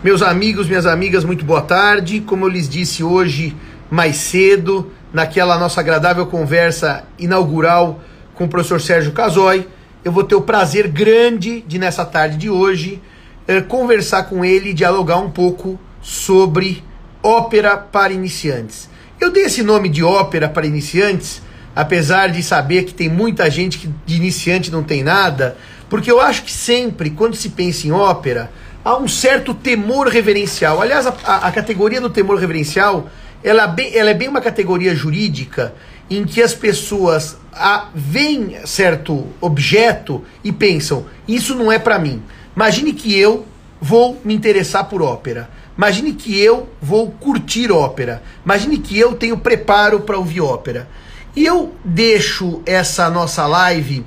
Meus amigos, minhas amigas, muito boa tarde. Como eu lhes disse hoje mais cedo, naquela nossa agradável conversa inaugural com o professor Sérgio Casoy, eu vou ter o prazer grande de, nessa tarde de hoje, eh, conversar com ele e dialogar um pouco sobre ópera para iniciantes. Eu dei esse nome de ópera para iniciantes, apesar de saber que tem muita gente que de iniciante não tem nada, porque eu acho que sempre, quando se pensa em ópera, há um certo temor reverencial. Aliás, a, a, a categoria do temor reverencial ela, é bem, ela é bem uma categoria jurídica em que as pessoas a, veem certo objeto e pensam: isso não é para mim. Imagine que eu vou me interessar por ópera. Imagine que eu vou curtir ópera. Imagine que eu tenho preparo para ouvir ópera. E eu deixo essa nossa live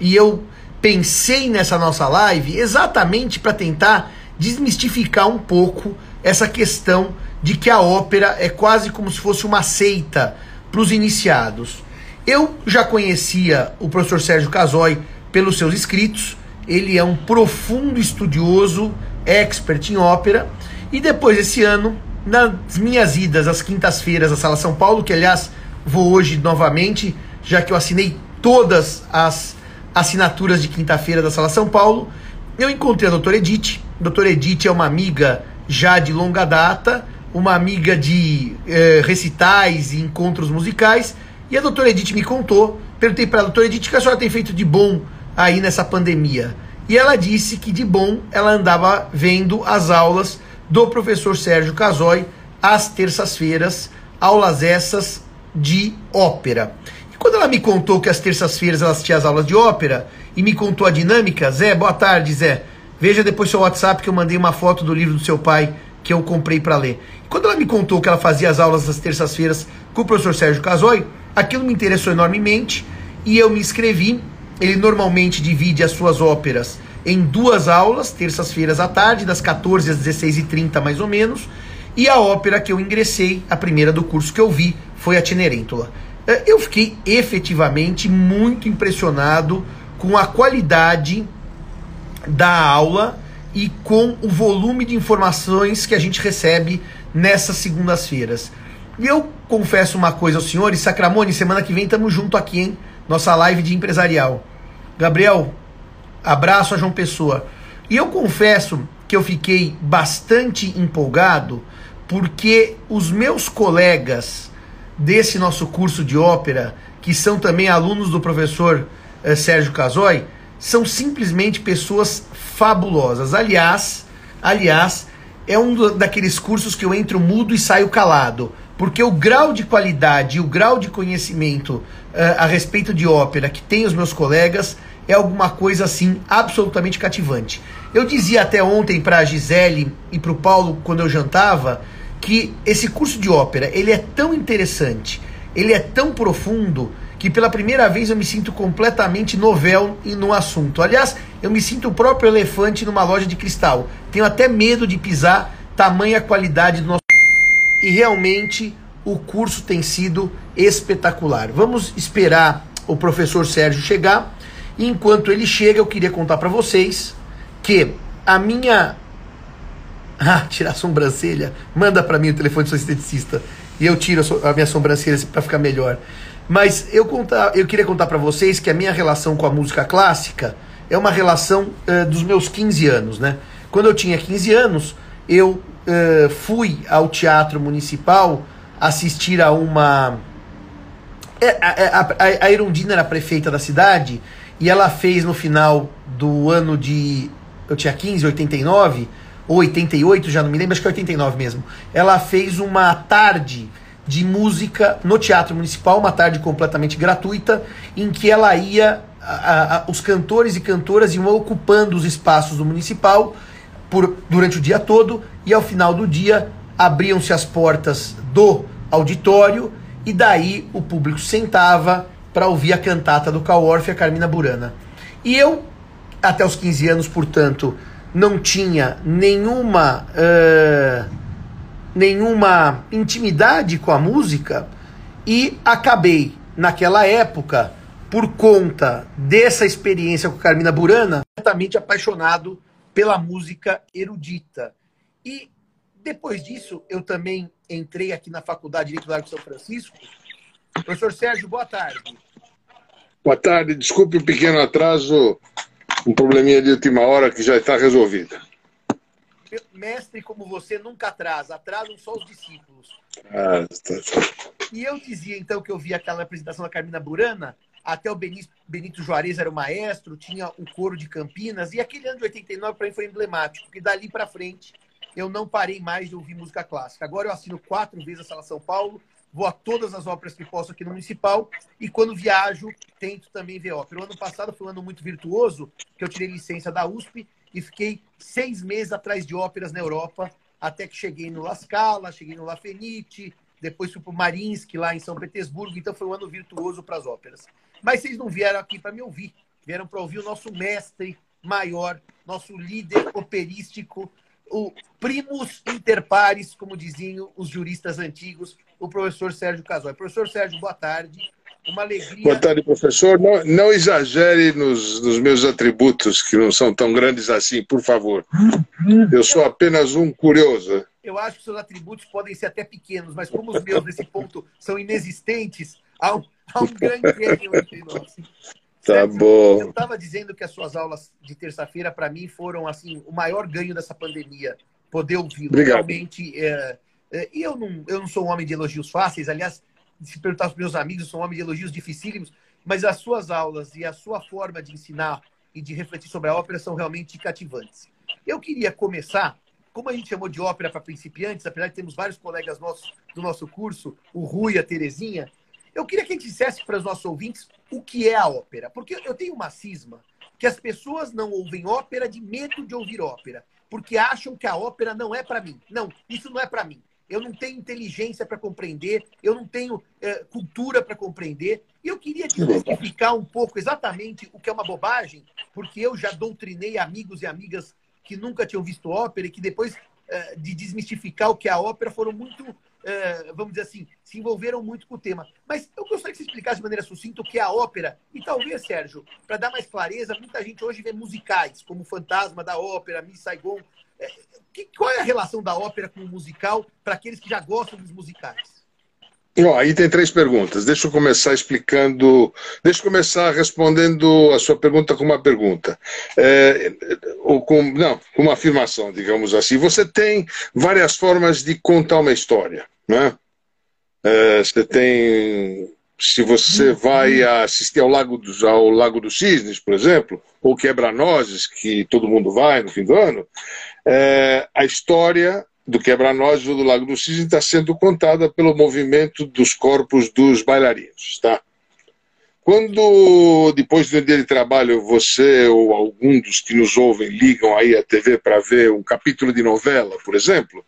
e eu pensei nessa nossa live exatamente para tentar desmistificar um pouco essa questão de que a ópera é quase como se fosse uma seita para os iniciados. Eu já conhecia o professor Sérgio Casoy pelos seus escritos, ele é um profundo estudioso, expert em ópera, e depois desse ano, nas minhas idas às quintas-feiras à Sala São Paulo, que aliás vou hoje novamente, já que eu assinei todas as assinaturas de quinta-feira da Sala São Paulo, eu encontrei a doutora Edith. Doutora Edith é uma amiga já de longa data, uma amiga de eh, recitais e encontros musicais. E a doutora Edith me contou, perguntei para a doutora Edith o que a senhora tem feito de bom aí nessa pandemia. E ela disse que de bom ela andava vendo as aulas do professor Sérgio Casoy às terças-feiras, aulas essas de ópera. E quando ela me contou que às terças-feiras ela assistia às aulas de ópera e me contou a dinâmica, Zé, boa tarde, Zé. Veja depois seu WhatsApp que eu mandei uma foto do livro do seu pai que eu comprei para ler. Quando ela me contou que ela fazia as aulas das terças-feiras com o professor Sérgio Casoy, aquilo me interessou enormemente e eu me inscrevi. Ele normalmente divide as suas óperas em duas aulas, terças-feiras à tarde, das 14 às 16h30 mais ou menos. E a ópera que eu ingressei, a primeira do curso que eu vi, foi a Tinerêntula. Eh, eu fiquei efetivamente muito impressionado com a qualidade da aula e com o volume de informações que a gente recebe nessas segundas-feiras. E eu confesso uma coisa aos senhores, Sacramone, semana que vem estamos junto aqui, hein? Nossa live de empresarial. Gabriel, abraço a João Pessoa. E eu confesso que eu fiquei bastante empolgado porque os meus colegas desse nosso curso de ópera, que são também alunos do professor eh, Sérgio Casoy, são simplesmente pessoas fabulosas. Aliás, aliás, é um daqueles cursos que eu entro mudo e saio calado, porque o grau de qualidade e o grau de conhecimento uh, a respeito de ópera que tem os meus colegas é alguma coisa assim absolutamente cativante. Eu dizia até ontem para a Gisele e para o Paulo quando eu jantava que esse curso de ópera ele é tão interessante, ele é tão profundo que pela primeira vez eu me sinto completamente novel no assunto. Aliás, eu me sinto o próprio elefante numa loja de cristal. Tenho até medo de pisar, tamanha qualidade do nosso. E realmente o curso tem sido espetacular. Vamos esperar o professor Sérgio chegar. Enquanto ele chega, eu queria contar para vocês que a minha. Ah, tirar a sobrancelha. Manda para mim o telefone do seu esteticista. E eu tiro a minha sobrancelha para ficar melhor. Mas eu, contar, eu queria contar para vocês que a minha relação com a música clássica é uma relação uh, dos meus 15 anos, né? Quando eu tinha 15 anos, eu uh, fui ao Teatro Municipal assistir a uma. É, a, a, a Erundina era prefeita da cidade e ela fez no final do ano de. Eu tinha 15, 89, ou 88, já não me lembro, acho que é 89 mesmo. Ela fez uma tarde de música no Teatro Municipal, uma tarde completamente gratuita, em que ela ia, a, a, os cantores e cantoras iam ocupando os espaços do Municipal por, durante o dia todo, e ao final do dia abriam-se as portas do auditório, e daí o público sentava para ouvir a cantata do Orff e a Carmina Burana. E eu, até os 15 anos, portanto, não tinha nenhuma. Uh, nenhuma intimidade com a música e acabei, naquela época, por conta dessa experiência com Carmina Burana, completamente apaixonado pela música erudita. E depois disso, eu também entrei aqui na Faculdade de Direito do Largo São Francisco. Professor Sérgio, boa tarde. Boa tarde, desculpe o pequeno atraso, um probleminha de última hora que já está resolvido. Mestre como você nunca atrasa, atrasam só os discípulos. Ah, tá. E eu dizia então que eu vi aquela apresentação da Carmina Burana, até o Benito, Benito Juarez era o maestro, tinha o coro de Campinas, e aquele ano de 89 para mim foi emblemático, porque dali para frente eu não parei mais de ouvir música clássica. Agora eu assino quatro vezes a Sala São Paulo, vou a todas as óperas que posso aqui no Municipal, e quando viajo, tento também ver ópera. O ano passado foi um ano muito virtuoso, que eu tirei licença da USP e fiquei seis meses atrás de óperas na Europa, até que cheguei no La Scala, cheguei no La Fenice, depois fui para o Marinsky, lá em São Petersburgo, então foi um ano virtuoso para as óperas. Mas vocês não vieram aqui para me ouvir, vieram para ouvir o nosso mestre maior, nosso líder operístico, o primus inter pares, como diziam os juristas antigos, o professor Sérgio Casói. Professor Sérgio, boa tarde. Uma alegria. Boa tarde, professor. Não, não exagere nos, nos, meus atributos, que não são tão grandes assim, por favor. Eu sou apenas um curioso eu acho que seus atributos podem ser até pequenos, mas como os meus nesse ponto são inexistentes, há um, há um grande ganho entre nós. Tá certo? bom. Eu estava dizendo que as suas aulas de terça-feira, para mim, foram assim o maior ganho dessa pandemia. Poder ouvi-lo. Realmente. É, é, e eu não, eu não sou um homem de elogios fáceis. Aliás, se perguntar aos meus amigos, eu sou um homem de elogios dificílimos. Mas as suas aulas e a sua forma de ensinar e de refletir sobre a ópera são realmente cativantes. Eu queria começar como a gente chamou de ópera para principiantes, apesar de termos vários colegas nossos do nosso curso, o Rui a Terezinha, eu queria que a gente dissesse para os nossos ouvintes o que é a ópera. Porque eu tenho uma cisma que as pessoas não ouvem ópera de medo de ouvir ópera, porque acham que a ópera não é para mim. Não, isso não é para mim. Eu não tenho inteligência para compreender, eu não tenho é, cultura para compreender. E eu queria desmistificar um pouco exatamente o que é uma bobagem, porque eu já doutrinei amigos e amigas que nunca tinham visto ópera e que depois uh, de desmistificar o que é a ópera foram muito, uh, vamos dizer assim, se envolveram muito com o tema. Mas eu gostaria que você explicasse de maneira sucinta o que é a ópera e talvez, Sérgio, para dar mais clareza, muita gente hoje vê musicais, como Fantasma da Ópera, Miss Saigon. Que, qual é a relação da ópera com o musical para aqueles que já gostam dos musicais? Aí tem três perguntas. Deixa eu começar explicando. Deixa eu começar respondendo a sua pergunta com uma pergunta. É, ou com, não, com uma afirmação, digamos assim. Você tem várias formas de contar uma história. Né? É, você tem. Se você vai assistir ao Lago, dos, ao Lago dos Cisnes, por exemplo, ou Quebra-Nozes, que todo mundo vai no fim do ano, é, a história do Quebra-Nozes ou do Lago do Cisne está sendo contada pelo movimento dos corpos dos bailarinos, tá? Quando, depois do dia de trabalho, você ou algum dos que nos ouvem ligam aí a TV para ver um capítulo de novela, por exemplo,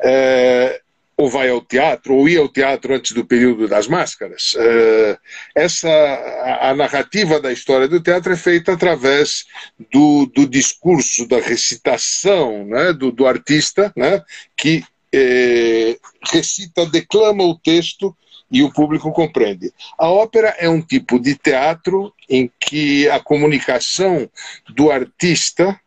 é, ou vai ao teatro, ou ia ao teatro antes do período das máscaras. Eh, essa, a, a narrativa da história do teatro é feita através do, do discurso, da recitação né, do, do artista, né, que eh, recita, declama o texto e o público compreende. A ópera é um tipo de teatro em que a comunicação do artista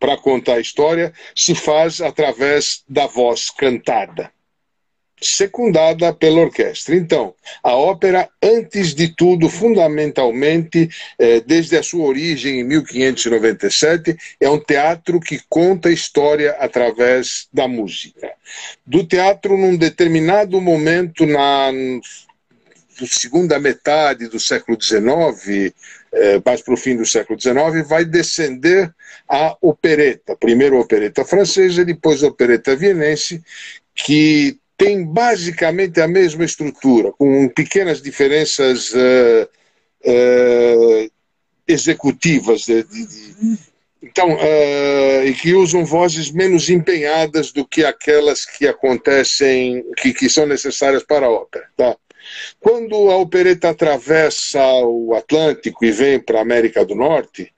para contar a história se faz através da voz cantada secundada pela orquestra. Então, a ópera, antes de tudo, fundamentalmente, eh, desde a sua origem em 1597, é um teatro que conta a história através da música. Do teatro, num determinado momento, na segunda metade do século XIX, eh, mais para o fim do século XIX, vai descender a opereta. Primeiro a opereta francesa, depois a opereta vienense, que tem basicamente a mesma estrutura, com pequenas diferenças uh, uh, executivas. De, de, de, então, uh, e que usam vozes menos empenhadas do que aquelas que acontecem, que, que são necessárias para a ópera. Tá? Quando a opereta atravessa o Atlântico e vem para a América do Norte,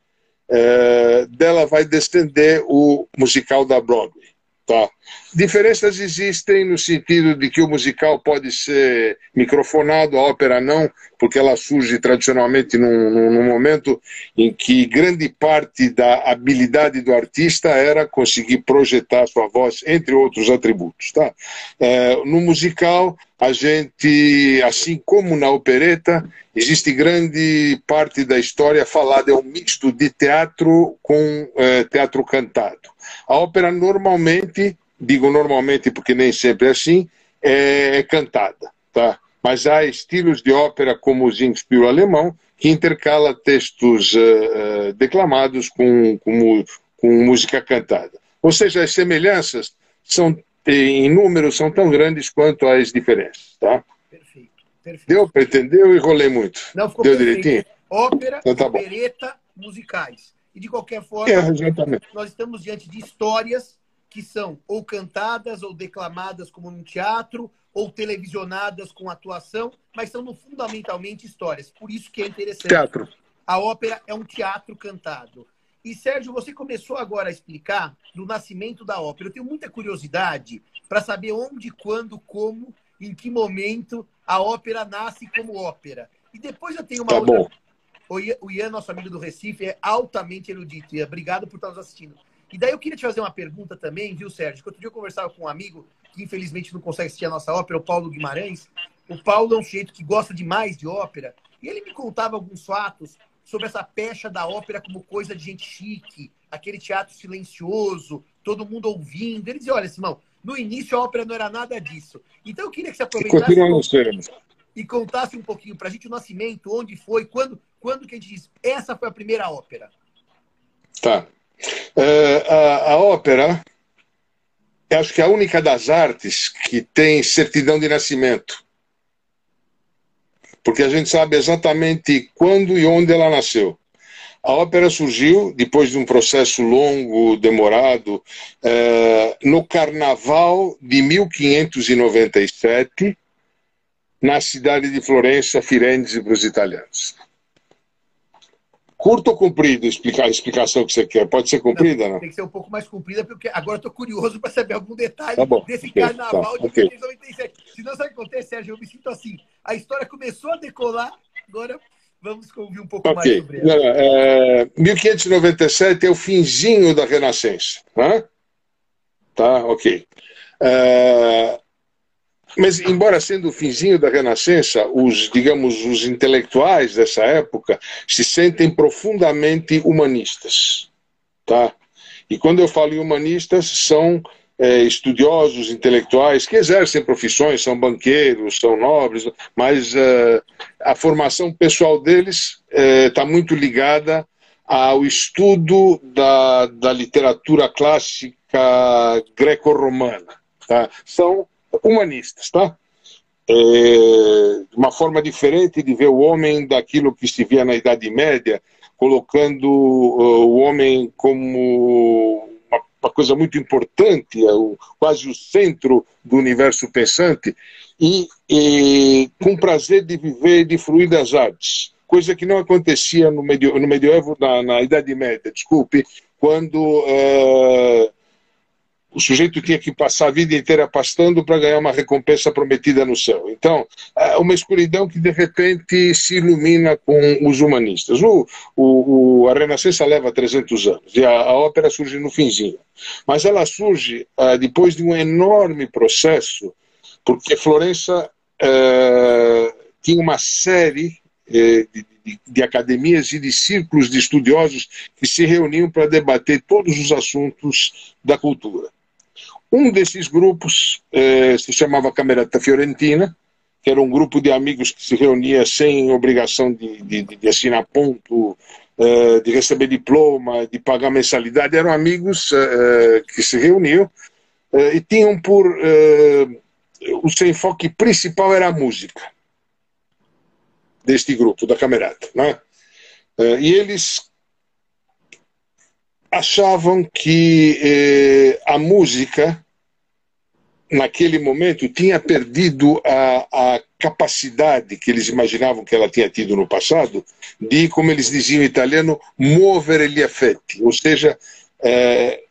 dela vai descender o musical da Broadway. Tá. Diferenças existem no sentido de que o musical pode ser microfonado, a ópera não, porque ela surge tradicionalmente num, num, momento em que grande parte da habilidade do artista era conseguir projetar sua voz, entre outros atributos. Tá? É, no musical, a gente, assim como na opereta, existe grande parte da história falada, é um misto de teatro com é, teatro cantado. A ópera normalmente, digo normalmente porque nem sempre é assim, é, é cantada, tá? Mas há estilos de ópera como o Singspiel alemão que intercala textos uh, uh, declamados com, com, com música cantada. Ou seja, as semelhanças são em número são tão grandes quanto as diferenças, tá? Perfeito. perfeito. Deu para entender? Eu enrolei muito. Não, ficou Deu perfeito. direitinho? Ópera, então, tá opereta, musicais. E de qualquer forma, é, nós estamos diante de histórias que são ou cantadas ou declamadas como no teatro ou televisionadas com atuação, mas são fundamentalmente histórias. Por isso que é interessante. Teatro. A ópera é um teatro cantado. E, Sérgio, você começou agora a explicar do nascimento da ópera. Eu tenho muita curiosidade para saber onde, quando, como, em que momento a ópera nasce como ópera. E depois eu tenho uma tá outra. Bom. O Ian, nosso amigo do Recife, é altamente erudito. Ian, obrigado por estar nos assistindo. E daí eu queria te fazer uma pergunta também, viu, Sérgio? Que outro dia eu conversava com um amigo que infelizmente não consegue assistir a nossa ópera, o Paulo Guimarães. O Paulo é um sujeito que gosta demais de ópera. E ele me contava alguns fatos sobre essa pecha da ópera como coisa de gente chique, aquele teatro silencioso, todo mundo ouvindo. Ele dizia, olha, Simão, no início a ópera não era nada disso. Então eu queria que você aproveitasse e, e contasse um pouquinho para a gente o nascimento, onde foi, quando, quando que a gente diz, essa foi a primeira ópera. Tá. Uh, a, a ópera, acho que é a única das artes que tem certidão de nascimento porque a gente sabe exatamente quando e onde ela nasceu. A ópera surgiu depois de um processo longo, demorado, eh, no Carnaval de 1597, na cidade de Florença, Firenze, para os italianos. Curto ou comprido explicar a explicação que você quer? Pode ser comprida, não? não? Tem que ser um pouco mais comprida, porque agora estou curioso para saber algum detalhe tá desse okay, carnaval tá, de okay. 1997. Senão, sabe o que acontece, Sérgio? Eu me sinto assim. A história começou a decolar, agora vamos ouvir um pouco okay. mais sobre ela. Não, é, 1597 é o finzinho da Renascença. Né? Tá, ok. É, mas, embora sendo o finzinho da Renascença, os, digamos, os intelectuais dessa época se sentem profundamente humanistas, tá? E quando eu falo em humanistas, são é, estudiosos, intelectuais que exercem profissões, são banqueiros, são nobres, mas é, a formação pessoal deles está é, muito ligada ao estudo da, da literatura clássica greco-romana. Tá? São humanistas, tá? É uma forma diferente de ver o homem daquilo que se via na Idade Média, colocando o homem como uma, coisa muito importante, é quase o centro do universo pensante, e, e, com prazer de viver e de fruir das artes, coisa que não acontecia no, medio, no medievo, na, na Idade Média, desculpe, quando uh, o sujeito tinha que passar a vida inteira pastando para ganhar uma recompensa prometida no céu. Então, é uma escuridão que de repente se ilumina com os humanistas. O, o, a Renascença leva 300 anos e a, a, ópera surge no finzinho. Mas ela surge uh, depois de um enorme processo, porque Florença uh, tinha uma série uh, de, de, de academias e de círculos de estudiosos que se reuniam para debater todos os assuntos da cultura. Um desses grupos eh, se chamava Camerata Fiorentina, que era um grupo de amigos que se reunia sem obrigação de, de, de assinar ponto, eh, de receber diploma, de pagar mensalidade. Eram amigos eh, que se reuniam e tinham por. o seu enfoque principal era a música deste grupo, da Camerata. Né? e eles achavam que eh, a música, naquele momento, tinha perdido a, a, capacidade que eles imaginavam que ela tinha tido no passado de, como eles diziam em italiano, mover gli affetti, ou seja, eh,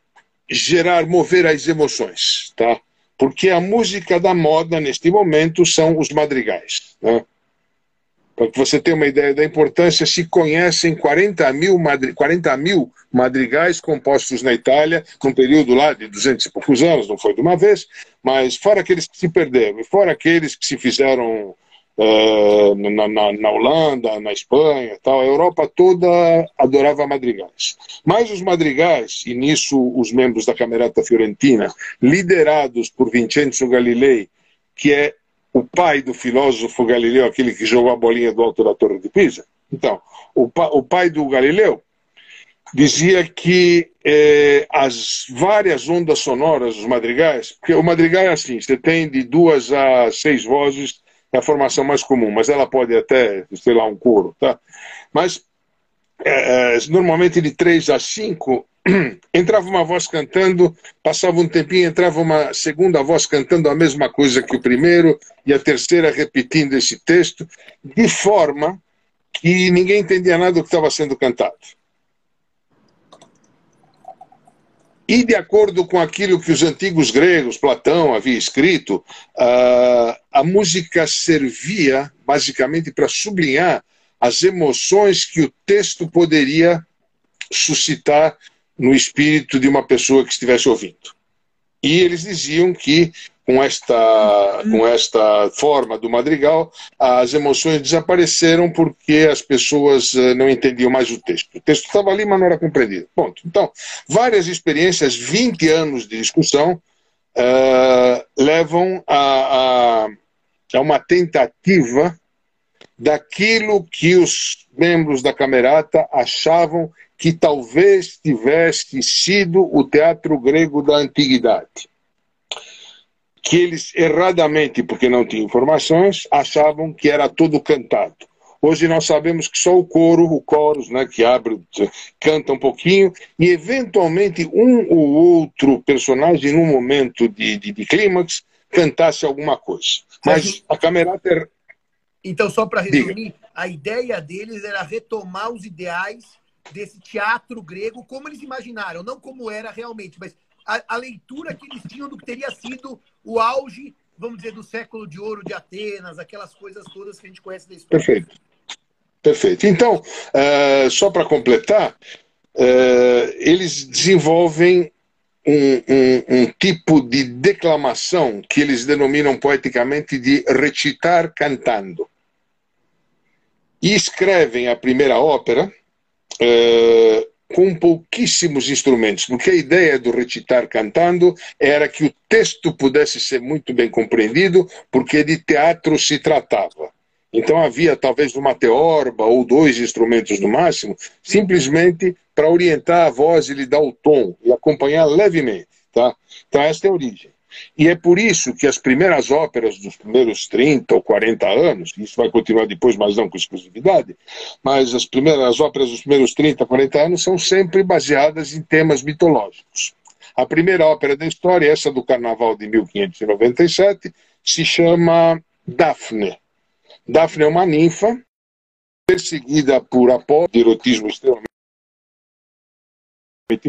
gerar, mover as emoções, tá? Porque a música da moda neste momento são os madrigais, né? Para que você tenha uma ideia da importância, se conhecem 40 mil, madri 40 mil madrigais compostos na Itália, num período lá de 200 e poucos anos, não foi de uma vez, mas fora aqueles que se perderam, e fora aqueles que se fizeram uh, na, na, na, Holanda, na Espanha, tal, a Europa toda adorava madrigais. Mas os madrigais, e nisso os membros da Camerata Fiorentina, liderados por Vincenzo Galilei, que é o pai do filósofo Galileu, aquele que jogou a bolinha do alto da Torre de Pisa. Então, o, pa, o pai do Galileu dizia que eh, as várias ondas sonoras dos madrigais, porque o madrigal é assim, você tem de duas a seis vozes, é a formação mais comum, mas ela pode até, sei lá, um coro, tá? Mas é, normalmente de três a cinco entrava uma voz cantando, passava um tempinho, entrava uma segunda voz cantando a mesma coisa que o primeiro, e a terceira repetindo esse texto, de forma que ninguém entendia nada do que estava sendo cantado. E de acordo com aquilo que os antigos gregos, Platão, havia escrito, a música servia basicamente para sublinhar as emoções que o texto poderia suscitar no espírito de uma pessoa que estivesse ouvindo. E eles diziam que com esta, com esta forma do madrigal, as emoções desapareceram porque as pessoas eh, não entendiam mais o texto. O texto estava ali, mas não era compreendido. Ponto. Então, várias experiências, 20 anos de discussão, uh, levam a, a, a uma tentativa daquilo que os membros da Camerata achavam que talvez tivesse sido o teatro grego da antiguidade. Que eles, erradamente, porque não tinham informações, achavam que era todo cantado. Hoje nós sabemos que só o coro, o coros, né, que abre, canta um pouquinho, e eventualmente um ou outro personagem, num momento de, de, de clímax, cantasse alguma coisa. Mas a camerata. Então, só para resumir, Diga. a ideia deles era retomar os ideais desse teatro grego como eles imaginaram, não como era realmente, mas a, a, leitura que eles tinham do que teria sido o auge, vamos dizer, do século de ouro de Atenas, aquelas coisas todas que a gente conhece da história. Perfeito. Perfeito. Então, uh, só para completar, uh, eles desenvolvem um, um, um, tipo de declamação que eles denominam poeticamente de recitar cantando. E escrevem a primeira ópera, uh, com pouquíssimos instrumentos, porque a ideia do recitar cantando era que o texto pudesse ser muito bem compreendido, porque de teatro se tratava. Então havia talvez uma teorba ou dois instrumentos no máximo, simplesmente para orientar a voz e lhe dar o tom e acompanhar levemente. Tá? Então esta é a origem. E é por isso que as primeiras óperas dos primeiros 30 ou 40 anos, isso vai continuar depois, mas não com exclusividade, mas as primeiras óperas dos primeiros 30, 40 anos são sempre baseadas em temas mitológicos. A primeira ópera da história, essa do Carnaval de 1597, se chama Daphne. Daphne é uma ninfa perseguida por Apolo, de erotismo extremamente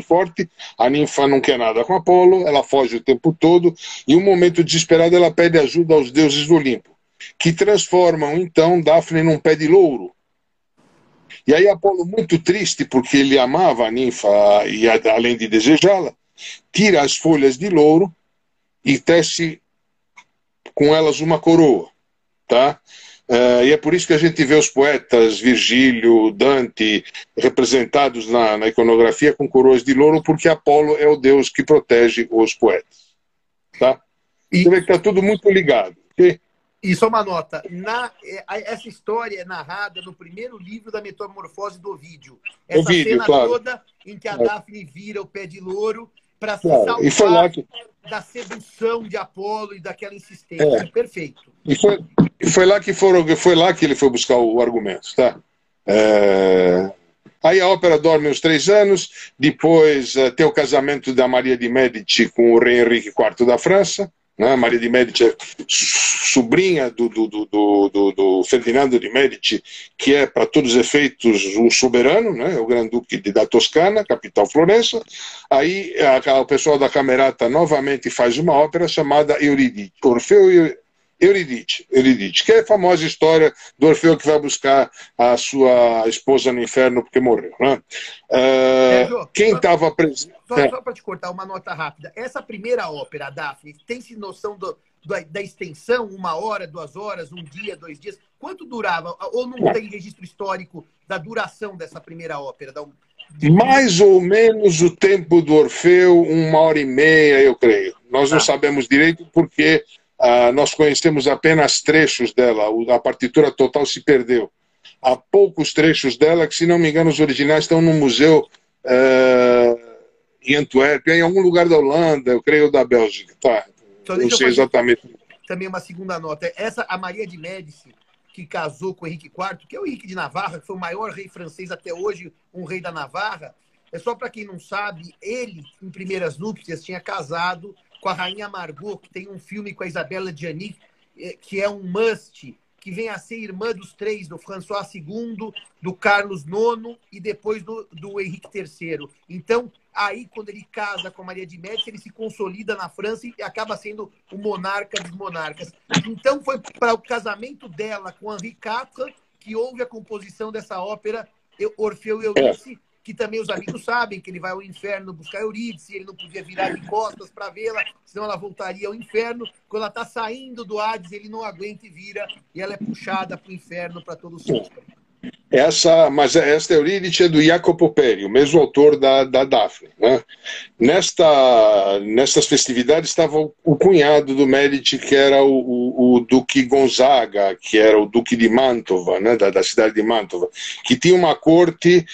forte, a ninfa não quer nada com Apolo, ela foge o tempo todo, e um momento desesperado ela pede ajuda aos deuses do Olimpo, que transformam então Daphne num pé de louro. E aí Apolo, muito triste, porque ele amava a ninfa e além de desejá-la, tira as folhas de louro e tece com elas uma coroa, tá? Uh, e é por isso que a gente vê os poetas Virgílio, Dante, representados na, na iconografia com coroas de louro, porque Apolo é o deus que protege os poetas. Tá? E... Você vê que está tudo muito ligado. E... e só uma nota: na, é, essa história é narrada no primeiro livro da Metamorfose do Ovídio. Essa Ovídio, cena claro. toda em que a é. Daphne vira o pé de louro para se claro. salvar. Que da sedução de Apolo e daquela insistência. É. Perfeito. E foi, e foi, lá que foram, foi lá que ele foi buscar o, argumento, tá? É... Aí a ópera dorme uns três anos, depois uh, tem o casamento da Maria de Medici com o rei Henrique IV da França, né? Maria de Medici é sobrinha do, do, do, do, do Ferdinando de Medici, que é, para todos os efeitos, um soberano, né? o Grande-Duque da Toscana, capital Florença. Aí a, o pessoal da Camerata novamente faz uma ópera chamada Eurídice, Orfeu e Eurídice, Eurídice, que é a famosa história do Orfeu que vai buscar a sua esposa no inferno porque morreu. Né? Uh, quem estava presente. Só, é. só para te cortar uma nota rápida. Essa primeira ópera, Daphne, tem-se noção do, do, da extensão? Uma hora, duas horas, um dia, dois dias? Quanto durava? Ou não tem registro histórico da duração dessa primeira ópera? Da... Mais ou menos o tempo do Orfeu, uma hora e meia, eu creio. Nós não ah. sabemos direito porque Uh, nós conhecemos apenas trechos dela, a partitura total se perdeu. Há poucos trechos dela que, se não me engano, os originais estão no museu uh, em Antuérpia, em algum lugar da Holanda, eu creio da Bélgica. Tá. Então, não sei exatamente. Também uma segunda nota. Essa, a Maria de Médici, que casou com Henrique IV, que é o Henrique de Navarra, que foi o maior rei francês até hoje, um rei da Navarra. É só para quem não sabe, ele, em primeiras núpcias, tinha casado com a Rainha Margot, que tem um filme com a Isabela Gianni, eh, que é um must, que vem a ser irmã dos três, do François II, do Carlos IX e depois do, do Henrique III. Então, aí, quando ele casa com Maria de Médici, ele se consolida na França e acaba sendo o monarca dos monarcas. Então, foi para o casamento dela com Henri IV que houve a composição dessa ópera Orfeu e Eurídice, que também os amigos sabem que ele vai ao inferno buscar Eurídice, ele não podia virar de costas para vê-la, senão ela voltaria ao inferno. Quando ela está saindo do Hades, ele não aguenta e vira, e ela é puxada para o inferno para todo sempre. Essa, mas esta Eurídice é do Jacopo Peri, o mesmo autor da, da Daphne. Né? Nesta, nestas festividades estava o, o cunhado do Medici, que era o, o, o, Duque Gonzaga, que era o Duque de Mantova, né? da, da cidade de Mantova, que tinha uma corte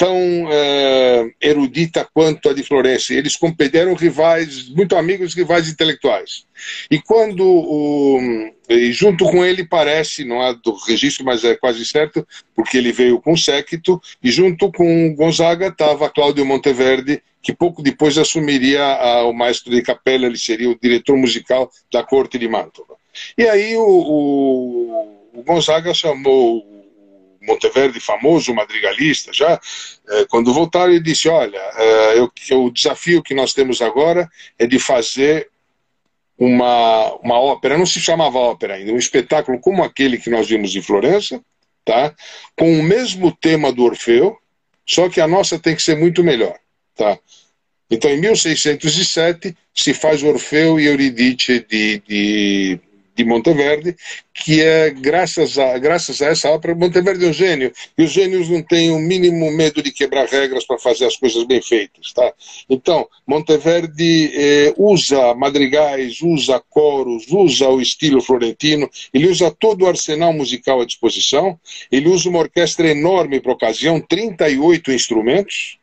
tão uh, erudita quanto a de Florença. Eles eram rivais, muito amigos, rivais intelectuais. E quando, o, e junto com ele parece, não há do registro, mas é quase certo, porque ele veio com séquito, e junto com Gonzaga estava Cláudio Monteverde, que pouco depois assumiria a, o maestro de capela, ele seria o diretor musical da corte de Mantova. E aí o, o, o Gonzaga chamou Monteverde, famoso madrigalista, já, é, quando voltaram, ele disse: Olha, é, eu, o desafio que nós temos agora é de fazer uma, uma ópera, não se chamava ópera ainda, um espetáculo como aquele que nós vimos em Florença, tá? com o mesmo tema do Orfeu, só que a nossa tem que ser muito melhor. Tá? Então, em 1607, se faz Orfeu e Eurídice de, de de Monteverde, que é graças a, graças a essa ópera, Monteverde é um gênio, e os gênios não têm o mínimo medo de quebrar regras para fazer as coisas bem feitas. Tá? Então, Monteverde eh, usa madrigais, usa coros, usa o estilo florentino, ele usa todo o arsenal musical à disposição, ele usa uma orquestra enorme para ocasião, 38 instrumentos,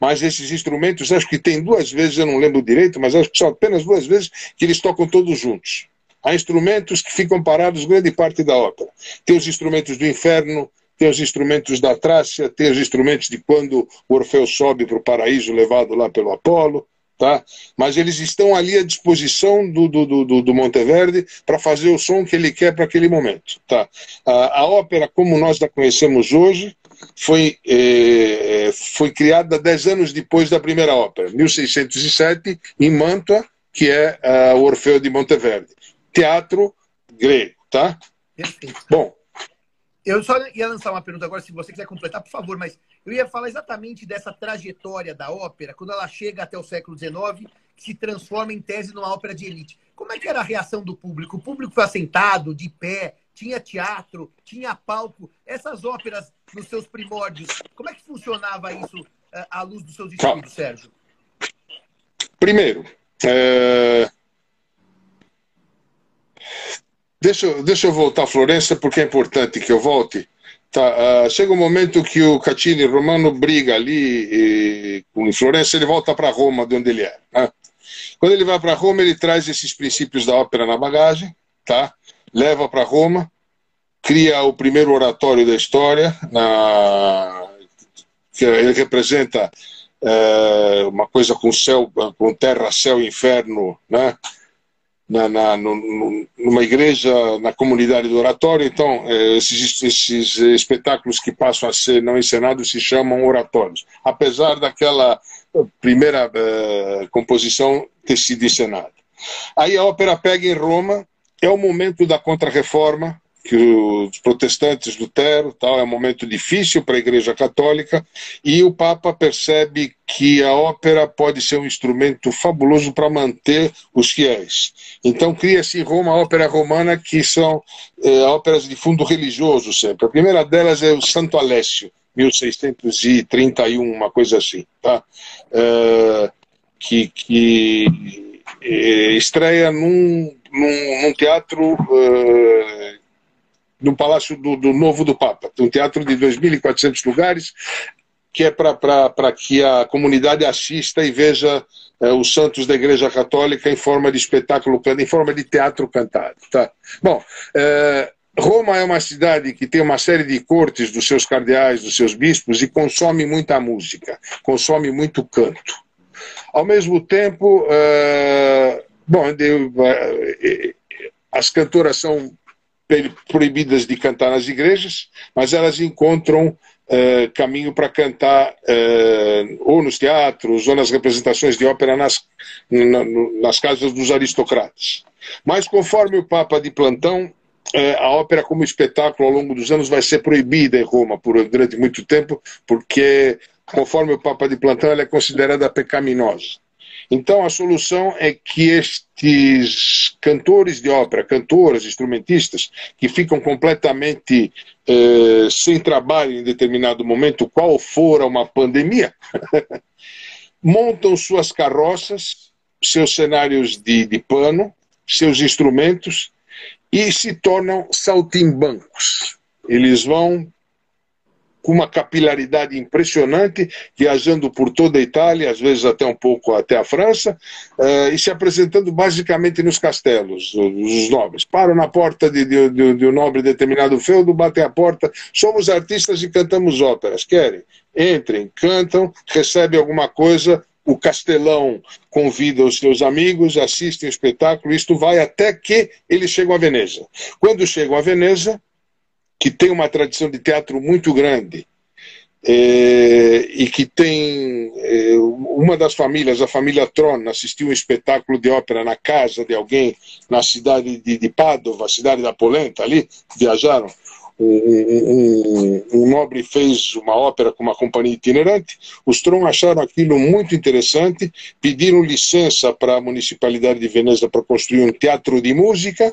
mas esses instrumentos, acho que tem duas vezes, eu não lembro direito, mas acho que são apenas duas vezes que eles tocam todos juntos. Há instrumentos que ficam parados grande parte da ópera. Tem os instrumentos do inferno, tem os instrumentos da Trácia, tem os instrumentos de quando o Orfeu sobe para o paraíso levado lá pelo Apolo. Tá? Mas eles estão ali à disposição do, do, do, do Monteverde para fazer o som que ele quer para aquele momento. Tá? A, a, ópera, como nós a conhecemos hoje, foi, eh, foi criada dez anos depois da primeira ópera, 1607, em Mantua, que é uh, o Orfeu de Monteverde teatro grego, tá? Perfeito. Bom. Eu só ia lançar uma pergunta agora, se você quiser completar, por favor, mas eu ia falar exatamente dessa trajetória da ópera, quando ela chega até o século XIX, que se transforma em tese numa ópera de elite. Como é que era a reação do público? O público foi assentado, de pé, tinha teatro, tinha palco. Essas óperas, nos seus primórdios, como é que funcionava isso eh, à luz dos seus estudos, Sérgio? Primeiro, é, Deixa, deixa eu voltar a Florença porque é importante que eu volte. Tá, uh, chega um momento que o Catini Romano briga ali em Florença, ele volta para Roma, de onde ele é. Né? Quando ele vai para Roma, ele traz esses princípios da ópera na bagagem, tá? leva para Roma, cria o primeiro oratório da história, na... que ele representa uh, uma coisa com céu, com terra, céu e inferno, né? Na, na no, numa igreja, na comunidade do oratório. Então, é, esses, esses, espetáculos que passam a ser não encenados se chamam oratórios, apesar daquela primeira uh, composição ter sido encenada. Aí a ópera pega em Roma, é o momento da Contra-Reforma, que os protestantes, Lutero, tal, é um momento difícil para a Igreja Católica, e o Papa percebe que a ópera pode ser um instrumento fabuloso para manter os fiéis. Então cria-se em Roma a ópera romana, que são é, óperas de fundo religioso sempre. A primeira delas é o Santo Alessio, 1631, uma coisa assim, tá? É, que, que é, estreia num, num, num teatro é, no Palácio do, do, Novo do Papa, um teatro de 2.400 lugares, que é para que a comunidade assista e veja é, os santos da Igreja Católica em forma de espetáculo, em forma de teatro cantado. Tá? Bom, é, Roma é uma cidade que tem uma série de cortes dos seus cardeais, dos seus bispos, e consome muita música, consome muito canto. Ao mesmo tempo, é, bom, as cantoras são proibidas de cantar nas igrejas, mas elas encontram uh, caminho para cantar uh, ou nos teatros ou nas representações de ópera nas, na, nas casas dos aristocratas. Mas conforme o Papa de plantão, uh, a ópera como espetáculo ao longo dos anos vai ser proibida em Roma por, durante muito tempo, porque conforme o Papa de plantão ela é considerada pecaminosa. Então a solução é que estes cantores de ópera, cantoras, instrumentistas, que ficam completamente eh, sem trabalho em determinado momento, qual fora uma pandemia, montam suas carroças, seus cenários de, de pano, seus instrumentos e se tornam saltimbancos. Eles vão com uma capilaridade impressionante, viajando por toda a Itália, às vezes até um pouco até a França, uh, e se apresentando basicamente nos castelos, os nobres. Param na porta de, de, de, de um nobre determinado feudo, batem a porta, somos artistas e cantamos óperas, querem? Entrem, cantam, recebem alguma coisa, o castelão convida os seus amigos, assistem o espetáculo, isto vai até que eles chegam a Veneza. Quando chegam a Veneza, que tem uma tradição de teatro muito grande é, e que tem é, uma das famílias, a família Tron, assistiu um espetáculo de ópera na casa de alguém na cidade de, de Padova, cidade da Polenta, ali viajaram. Um, um, um, nobre fez uma ópera com uma companhia itinerante. Os Tron acharam aquilo muito interessante, pediram licença para a municipalidade de Veneza para construir um teatro de música.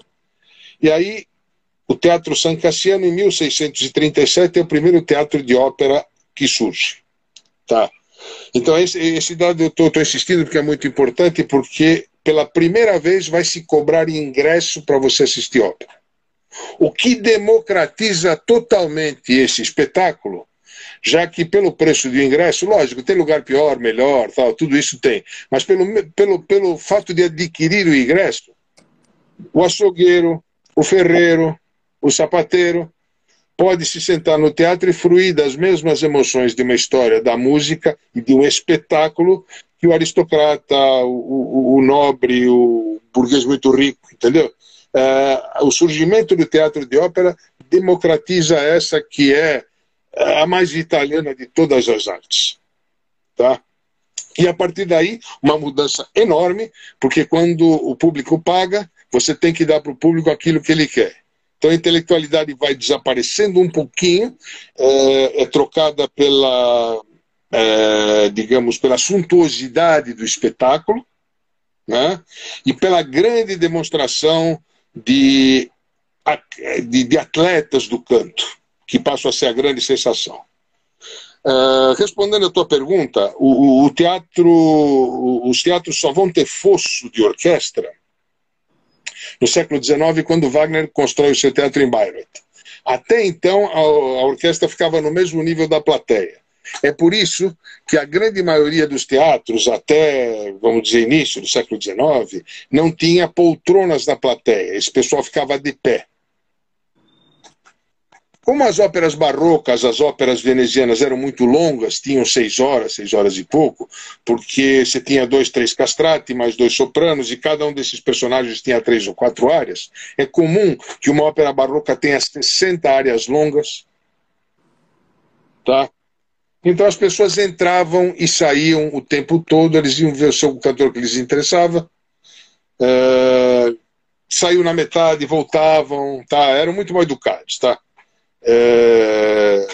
E aí o Teatro San Cassiano, em 1637, é o primeiro teatro de ópera que surge. Tá? Então, esse, esse dado eu estou insistindo porque é muito importante, porque pela primeira vez vai se cobrar ingresso para você assistir ópera. O que democratiza totalmente esse espetáculo, já que pelo preço do ingresso, lógico, tem lugar pior, melhor, tal, tudo isso tem, mas pelo, pelo, pelo fato de adquirir o ingresso, o açougueiro, o ferreiro, o sapateiro pode se sentar no teatro e fruir das mesmas emoções de uma história da música e de um espetáculo que o aristocrata, o, o, o nobre, o burguês muito rico, entendeu? Uh, o surgimento do teatro de ópera democratiza essa que é a mais italiana de todas as artes. Tá? E a partir daí, uma mudança enorme, porque quando o público paga, você tem que dar para o público aquilo que ele quer. Então a intelectualidade vai desaparecendo um pouquinho, é, é trocada pela, é, digamos, pela suntuosidade do espetáculo, né? e pela grande demonstração de, de, de atletas do canto, que passam a ser a grande sensação. Uh, respondendo à tua pergunta, o, o, teatro, os teatros só vão ter fosso de orquestra no século XIX, quando Wagner constrói o seu teatro em Bayreuth. Até então, a, orquestra ficava no mesmo nível da plateia. É por isso que a grande maioria dos teatros, até, vamos dizer, início do século XIX, não tinha poltronas na plateia. Esse pessoal ficava de pé. Como as óperas barrocas, as óperas venezianas eram muito longas, tinham seis horas, seis horas e pouco, porque você tinha dois, três castrati, mais dois sopranos, e cada um desses personagens tinha três ou quatro áreas, é comum que uma ópera barroca tenha 60 áreas longas, tá? Então as pessoas entravam e saíam o tempo todo, eles iam ver o seu cantor que lhes interessava, uh, saiu na metade, voltavam, tá? Eram muito mal educados, tá? É,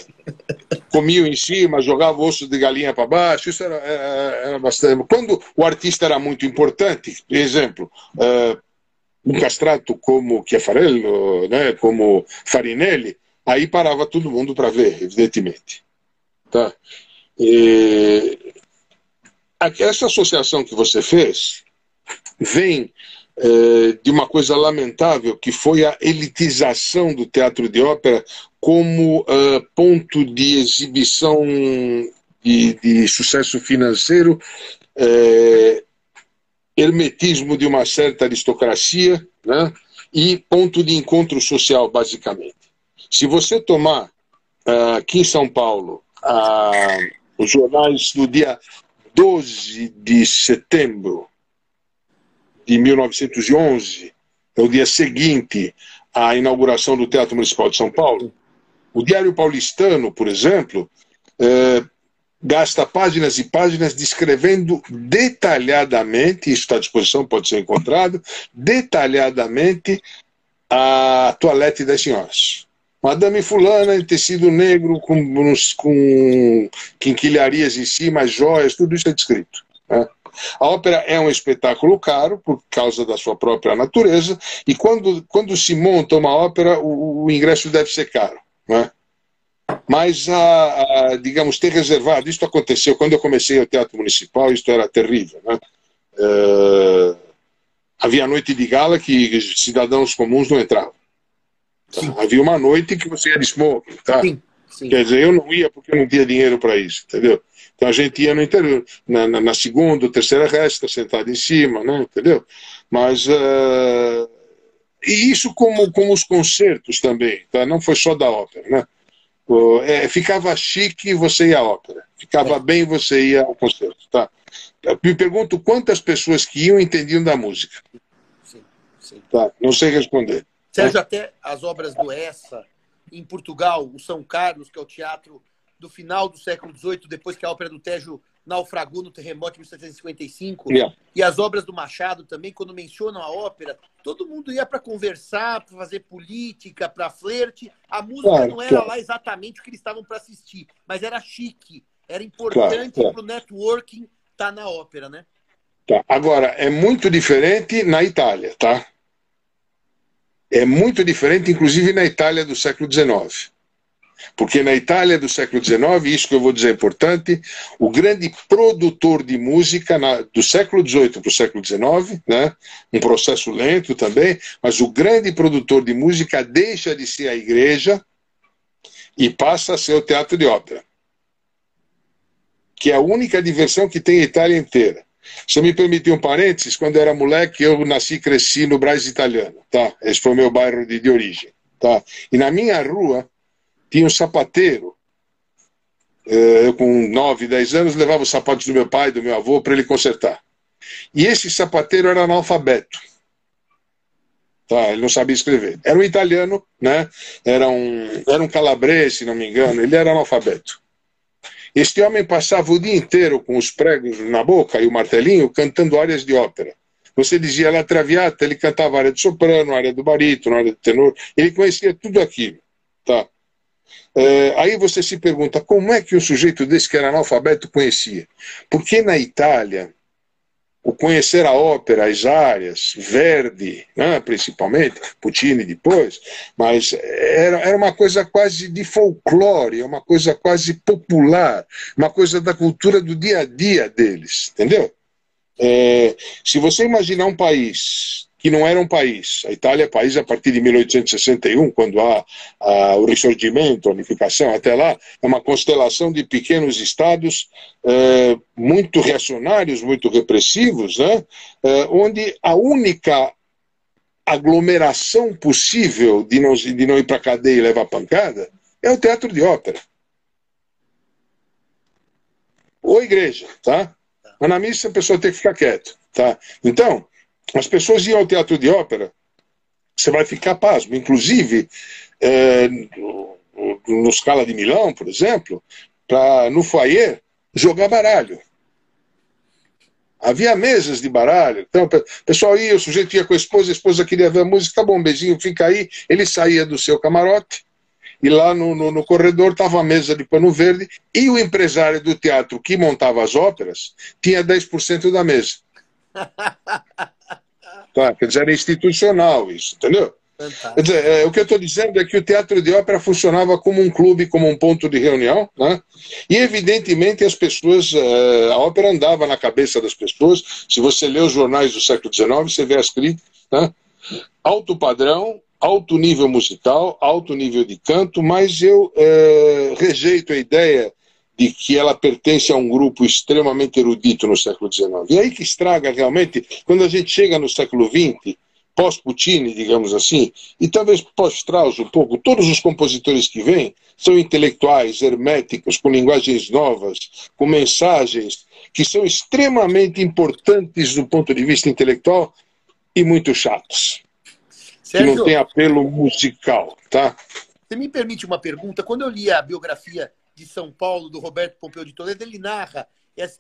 comiam em cima, jogavam osso de galinha para baixo, isso era, era, era, bastante. Quando o artista era muito importante, por exemplo, uh, um castrato como Chiafarello, né, como Farinelli, aí parava todo mundo para ver, evidentemente. Tá? E essa associação que você fez vem é, de uma coisa lamentável, que foi a elitização do teatro de ópera como uh, ponto de exibição de, de sucesso financeiro, é, hermetismo de uma certa aristocracia né, e ponto de encontro social, basicamente. Se você tomar uh, aqui em São Paulo uh, os jornais do dia 12 de setembro de 1911, é o dia seguinte à inauguração do Teatro Municipal de São Paulo, o Diário Paulistano, por exemplo, é, gasta páginas e páginas descrevendo detalhadamente, isso está à disposição, pode ser encontrado, detalhadamente a toalete das senhoras. Madame Fulana em tecido negro, com, com quinquilharias em cima, joias, tudo isso é descrito. Né? A ópera é um espetáculo caro por causa da sua própria natureza, e quando, quando se monta uma ópera, o, o ingresso deve ser caro. Né? Mas, a, a, digamos, ter reservado, isso aconteceu quando eu comecei o Teatro Municipal, isso era terrível. Né? Uh, havia noite de gala que cidadãos comuns não entravam. Tá? Havia uma noite que você ia de smoking, tá? Sim, sim. Quer dizer, eu não ia porque eu não tinha dinheiro para isso, entendeu? Então a gente ia no interior, na, na, na segunda terceira resta, sentado em cima, né? entendeu? Mas. Uh, e isso como, como os concertos também, tá? não foi só da ópera, né? É, ficava chique você ia à ópera, ficava é. bem você ia ao concerto, tá? Eu me pergunto quantas pessoas que iam entendiam da música. Sim, sim. Tá? Não sei responder. Sérgio, é. até as obras do Essa, em Portugal, o São Carlos, que é o teatro do final do século XVIII, depois que a Ópera do Tejo naufragou no terremoto de 1755, yeah. e as obras do Machado também, quando mencionam a ópera, todo mundo ia para conversar, para fazer política, para flerte. A música claro, não era claro. lá exatamente o que eles estavam para assistir, mas era chique, era importante claro, para o networking estar tá na ópera, né? Tá. Agora, é muito diferente na Itália, tá? É muito diferente, inclusive na Itália do século XIX. Porque na Itália do século XIX, isso que eu vou dizer é importante, o grande produtor de música na, do século XVIII para o século XIX, né, um processo lento também, mas o grande produtor de música deixa de ser a igreja e passa a ser o teatro de ópera, que é a única diversão que tem a Itália inteira. Se eu me permitir um parênteses, quando eu era moleque, eu nasci e cresci no Brás Italiano, tá? Esse foi o meu bairro de, de origem, tá? E na minha rua tinha um sapateiro. Eh, eu, com 9, 10 anos, levava os sapatos do meu pai, do meu avô, para ele consertar. E esse sapateiro era analfabeto. Tá, ele não sabia escrever. Era um italiano, né? Era um, era um calabrese, se não me engano. Ele era analfabeto. Este homem passava o dia inteiro com os pregos na boca e o martelinho cantando áreas de ópera. Você dizia La Traviata, ele cantava área de soprano, área do barítono, área de tenor. Ele conhecia tudo aquilo. Tá? É, aí você se pergunta como é que um sujeito desse que era analfabeto conhecia? Porque na Itália, o conhecer a ópera, as áreas, Verdi, né, principalmente, Puccini depois, mas era, era uma coisa quase de folclore, uma coisa quase popular, uma coisa da cultura do dia a dia deles, entendeu? É, se você imaginar um país que não era um país. A Itália é país a partir de 1861, quando há, há o ressurgimento, a unificação, até lá, é uma constelação de pequenos estados é, muito reacionários, muito repressivos, né? É, onde a única aglomeração possível de não, de não ir para a cadeia e levar pancada é o teatro de ópera. Ou igreja, tá? Mas na missa a pessoa tem que ficar quieto, tá? Então, as pessoas iam ao teatro de ópera, você vai ficar pasmo. Inclusive, é, no, no Scala de Milão, por exemplo, para no foyer jogar baralho. Havia mesas de baralho. Então, o pessoal ia, o sujeito ia com a esposa, a esposa queria ver a música, tá bom, beijinho, fica aí. Ele saía do seu camarote e lá no, no, no corredor estava a mesa de pano verde e o empresário do teatro que montava as óperas tinha 10% da mesa. tá, quer dizer, era institucional isso, entendeu? Quer dizer, é, o que eu estou dizendo é que o teatro de ópera funcionava como um clube, como um ponto de reunião, né? e evidentemente as pessoas, é, a ópera andava na cabeça das pessoas. Se você lê os jornais do século XIX, você vê as críticas, né? alto padrão, alto nível musical, alto nível de canto, mas eu é, rejeito a ideia de que ela pertence a um grupo extremamente erudito no século XIX. E aí que estraga realmente, quando a gente chega no século XX, pós-Puccini, digamos assim, e talvez pós-Strauss um pouco, todos os compositores que vêm são intelectuais, herméticos, com linguagens novas, com mensagens que são extremamente importantes do ponto de vista intelectual e muito chatos. Sérgio, que não tem apelo musical, tá? Você me permite uma pergunta? Quando eu li a biografia de São Paulo, do Roberto Pompeu de Toledo, ele narra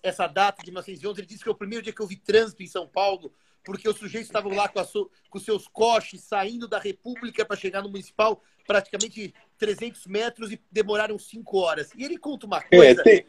essa data de 1911, ele disse que é o primeiro dia que eu vi trânsito em São Paulo, porque os sujeitos estavam lá com, so, com seus coches saindo da República para chegar no municipal, praticamente 300 metros e demoraram cinco horas. E ele conta uma é, coisa, é,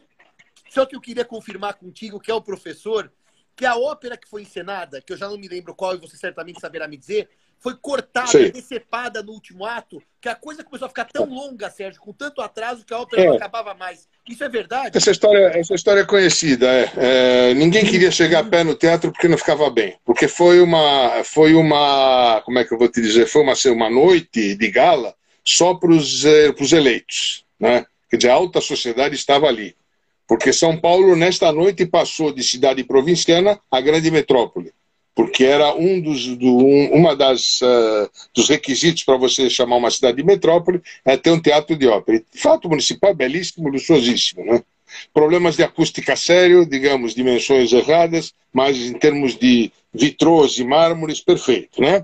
só que eu queria confirmar contigo, que é o professor, que a ópera que foi encenada, que eu já não me lembro qual e você certamente saberá me dizer, foi cortada, Sim. decepada no último ato, que a coisa começou a ficar tão longa, Sérgio, com tanto atraso que a ópera é. não acabava mais. Isso é verdade? Essa história, essa história é conhecida. É. É, ninguém queria chegar a pé no teatro porque não ficava bem. Porque foi uma, foi uma, como é que eu vou te dizer, foi uma, uma noite de gala só para os eh, eleitos. Né? Quer dizer, a alta sociedade estava ali. Porque São Paulo, nesta noite, passou de cidade provinciana a grande metrópole porque era um dos, do, um, uma das uh, dos requisitos para você chamar uma cidade de metrópole é ter um teatro de ópera. De fato, o municipal é belíssimo, luxuosíssimo, né? Problemas de acústica sério, digamos, dimensões erradas, mas em termos de vitrôs e mármores, perfeito, né?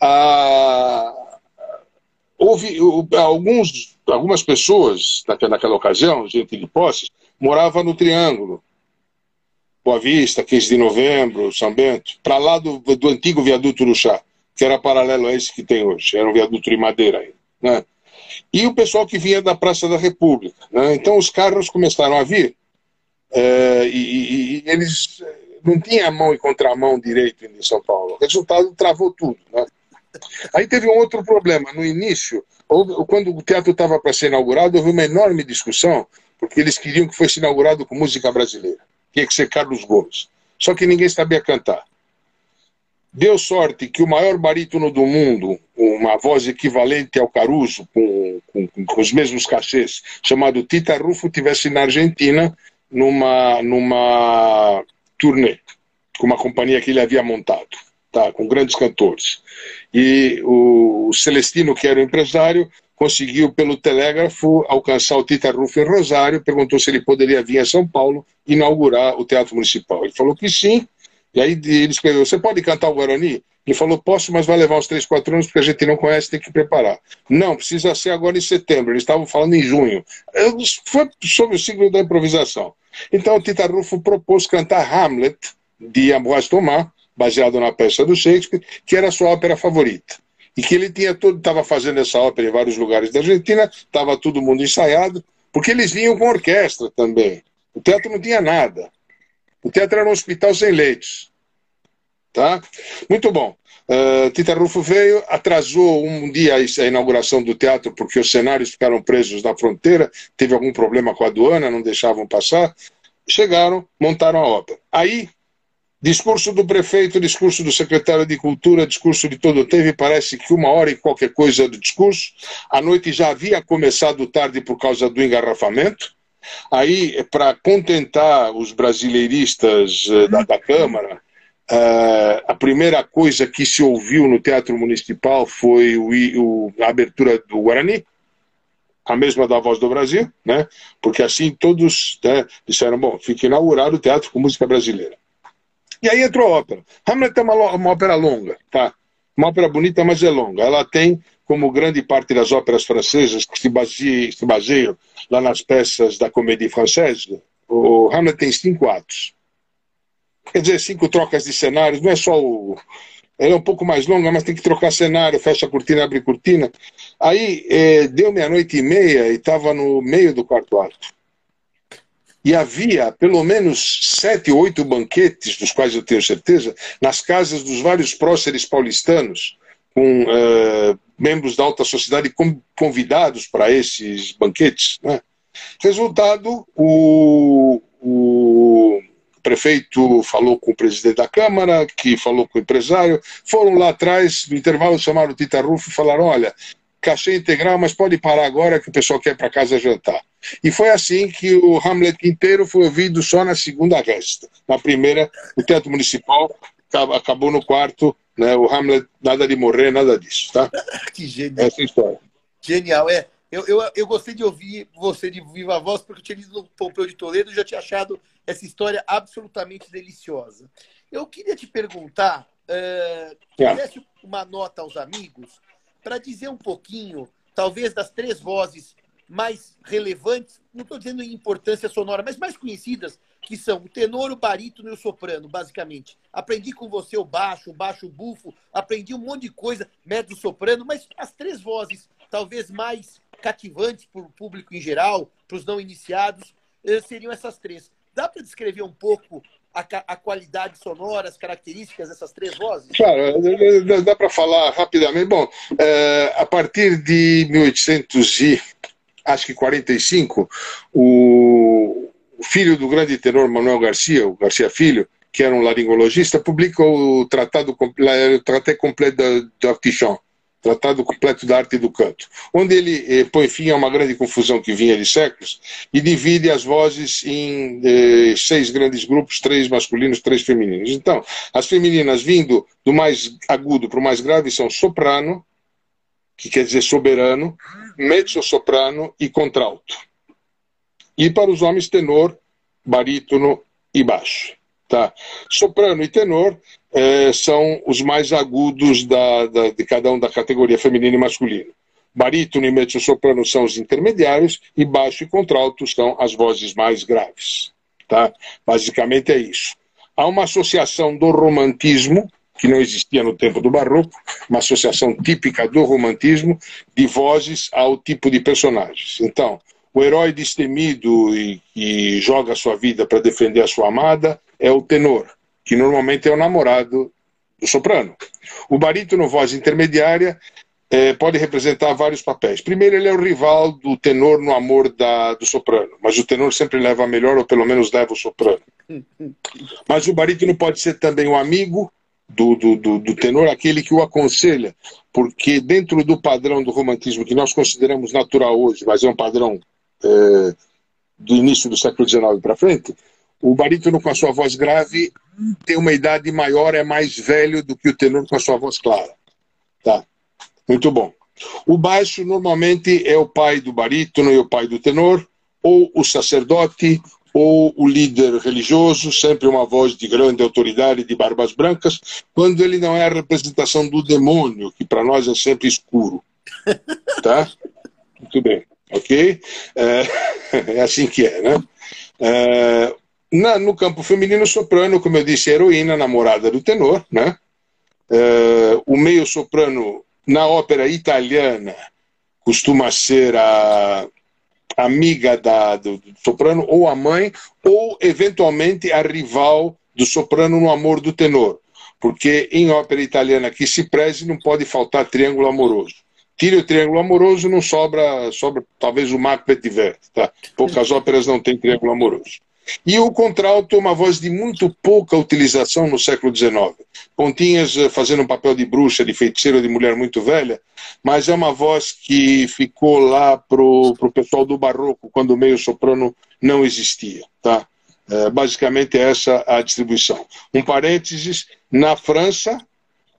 Ah, houve alguns, algumas pessoas naquela ocasião, gente de posses, morava no Triângulo, Boa Vista, 15 de novembro, São Bento, para lá do, do antigo viaduto do Chá, que era paralelo a esse que tem hoje, era um viaduto de madeira aí, né? E o pessoal que vinha da Praça da República, né? Então os carros começaram a vir é, e, e, eles eh, não tinham a mão e contramão direito em São Paulo. O resultado travou tudo, né? Aí teve um outro problema. No início, quando o teatro estava para ser inaugurado, houve uma enorme discussão, porque eles queriam que fosse inaugurado com música brasileira tinha que ser Carlos Gomes. Só que ninguém sabia cantar. Deu sorte que o maior barítono do mundo, uma voz equivalente ao Caruso, com, com, com os mesmos cachês, chamado Tita Rufo, tivesse na Argentina numa, numa turnê, com uma companhia que ele havia montado, tá, com grandes cantores. E o Celestino, que era o empresário, conseguiu, pelo telégrafo, alcançar o Tita Rufo em Rosário, perguntou se ele poderia vir a São Paulo inaugurar o Teatro Municipal. Ele falou que sim, e aí ele escreveu: Você pode cantar o Guarani? Ele falou: Posso, mas vai levar uns 3, 4 anos, porque a gente não conhece, tem que preparar. Não, precisa ser agora em setembro. Eles estavam falando em junho. Foi sobre o siglo da improvisação. Então o Tita Rufo propôs cantar Hamlet, de Ambroise Thomas, baseado na peça do Shakespeare, que era a sua ópera favorita e que ele tinha todo, estava fazendo essa ópera em vários lugares da Argentina, estava todo mundo ensaiado, porque eles vinham com orquestra também. O teatro não tinha nada. O teatro era um hospital sem leitos. Tá? Muito bom. Uh, Tita Rufo veio, atrasou um dia a inauguração do teatro porque os cenários ficaram presos na fronteira, teve algum problema com a aduana, não deixavam passar. Chegaram, montaram a ópera. Aí Discurso do prefeito, discurso do secretário de Cultura, discurso de todo teve, parece que uma hora e qualquer coisa do discurso. A noite já havia começado tarde por causa do engarrafamento. Aí, para contentar os brasileiristas uh, da, da, Câmara, uh, a primeira coisa que se ouviu no Teatro Municipal foi o, o, a abertura do Guarani. a mesma da Voz do Brasil, né? Porque assim todos né, disseram, bom, fica inaugurado o teatro com música brasileira. E aí entrou a ópera. Hamlet é uma, uma ópera longa, tá? Uma ópera bonita, mas é longa. Ela tem, como grande parte das óperas francesas que se baseiam, se baseiam lá nas peças da Comédie Française, o Hamlet tem cinco atos. Quer dizer, cinco trocas de cenários, não é só o. Ela é um pouco mais longa, mas tem que trocar cenário, fecha a cortina, abre a cortina. Aí eh, deu meia-noite e meia e estava no meio do quarto ato. E havia pelo menos sete, oito banquetes, dos quais eu tenho certeza, nas casas dos vários próceres paulistanos, com uh, membros da alta sociedade convidados para esses banquetes. Né? Resultado, o, o prefeito falou com o presidente da Câmara, que falou com o empresário, foram lá atrás, no intervalo chamaram o Tita Rufo e falaram, olha, cachê integral, mas pode parar agora que o pessoal quer para casa jantar. E foi assim que o Hamlet inteiro foi ouvido só na segunda resta. Na primeira, o Teatro Municipal acabou no quarto, né, o Hamlet, nada de morrer, nada disso. Tá? que genial. Essa é história. Genial, é. Eu, eu, eu gostei de ouvir você de viva voz, porque eu tinha lido no Pompeu de Toledo e já tinha achado essa história absolutamente deliciosa. Eu queria te perguntar, uh, é. desse uma nota aos amigos para dizer um pouquinho, talvez, das três vozes mais relevantes, não estou dizendo em importância sonora, mas mais conhecidas, que são o tenor, o barítono e o soprano, basicamente. Aprendi com você o baixo, o baixo bufo, aprendi um monte de coisa, médio soprano, mas as três vozes, talvez mais cativantes para o público em geral, para os não iniciados, eh, seriam essas três. Dá para descrever um pouco a, a, qualidade sonora, as características dessas três vozes? Claro, dá para falar rapidamente. Bom, é, a partir de 1800 e acho que 45, o, o filho do grande tenor Manuel Garcia, o Garcia Filho, que era um laringologista, publica o tratado, o Traté Completo d'Artichon, Tratado Completo da Arte do Canto, onde ele eh, põe fim a uma grande confusão que vinha de séculos e divide as vozes em eh, seis grandes grupos, três masculinos, três femininos. Então, as femininas vindo do mais agudo para o mais grave são soprano, que quer dizer soberano, mezzo-soprano e contralto. E para os homens, tenor, barítono e baixo. Tá? Soprano e tenor é, são os mais agudos da, da, de cada um da categoria feminina e masculina. Barítono e mezzo-soprano são os intermediários e baixo e contralto são as vozes mais graves. Tá? Basicamente é isso. Há uma associação do romantismo, que não existia no tempo do barroco, uma associação típica do romantismo, de vozes ao tipo de personagens. Então, o herói destemido e que joga sua vida para defender a sua amada é o tenor que normalmente é o namorado do soprano. O barítono, voz intermediária, é, pode representar vários papéis. Primeiro, ele é o rival do tenor no amor da, do soprano, mas o tenor sempre leva a melhor, ou pelo menos leva o soprano. Mas o barítono pode ser também o amigo do, do, do, do tenor, aquele que o aconselha, porque dentro do padrão do romantismo que nós consideramos natural hoje, mas é um padrão é, do início do século XIX para frente, o barítono com a sua voz grave tem uma idade maior, é mais velho do que o tenor com a sua voz clara. Tá. Muito bom. O baixo normalmente é o pai do barítono e o pai do tenor, ou o sacerdote, ou o líder religioso, sempre uma voz de grande autoridade, de barbas brancas, quando ele não é a representação do demônio, que para nós é sempre escuro. Tá? Muito bem, ok? É, é assim que é, né? É, na, no campo feminino, soprano, como eu disse, heroína, namorada do tenor, né? Uh, o meio soprano na ópera italiana costuma ser a amiga da, do, do soprano ou a mãe ou eventualmente a rival do soprano no amor do tenor, porque em ópera italiana que se preze não pode faltar triângulo amoroso. Tira o triângulo amoroso, não sobra, sobra talvez o Macbeth Verde, tá? Poucas óperas não têm triângulo amoroso. E o contralto é uma voz de muito pouca utilização no século XIX. Pontinhas eh, fazendo um papel de bruxa, de feiticeira, de mulher muito velha, mas é uma voz que ficou lá pro, pro pessoal do barroco, quando o meio soprano não existia. Tá? É, basicamente é essa a distribuição. Um parênteses, na França,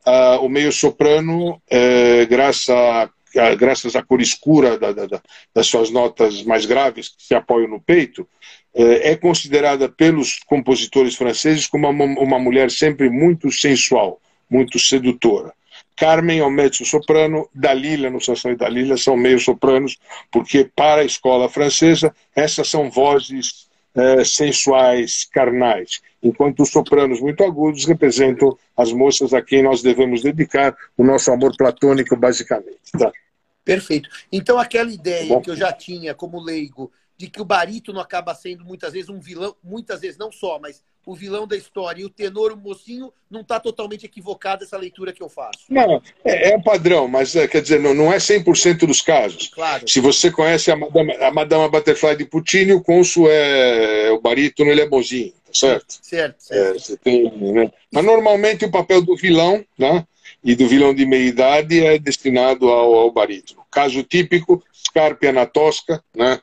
uh, o meio soprano, é, graças a graças à cor escura da, da, das suas notas mais graves, que se apoiam no peito, é, é considerada pelos compositores franceses como uma, uma mulher sempre muito sensual, muito sedutora. Carmen é o mezzo-soprano, Dalila, no Sansão e Dalila, são meio-sopranos, porque para a escola francesa, essas são vozes eh, sensuais, carnais, enquanto os sopranos muito agudos representam as moças a quem nós devemos dedicar o nosso amor platônico, basicamente. Tá? Perfeito. Então, aquela ideia Bom, que eu já tinha como leigo de que o barítono acaba sendo muitas vezes um vilão, muitas vezes não só, mas o vilão da história e o tenor, o mocinho, não está totalmente equivocado essa leitura que eu faço. Não, é, é um padrão, mas é, quer dizer, não, não é 100% dos casos. Claro. Se você conhece a Madama, a Madama Butterfly de Puccini, o cônsul é o barítono, ele é mozinho, tá certo? Certo, certo. É, tem, né? Mas normalmente o papel do vilão, né? E do vilão de meia idade é destinado ao, ao barítono. Caso típico, Scarpia na Tosca, né?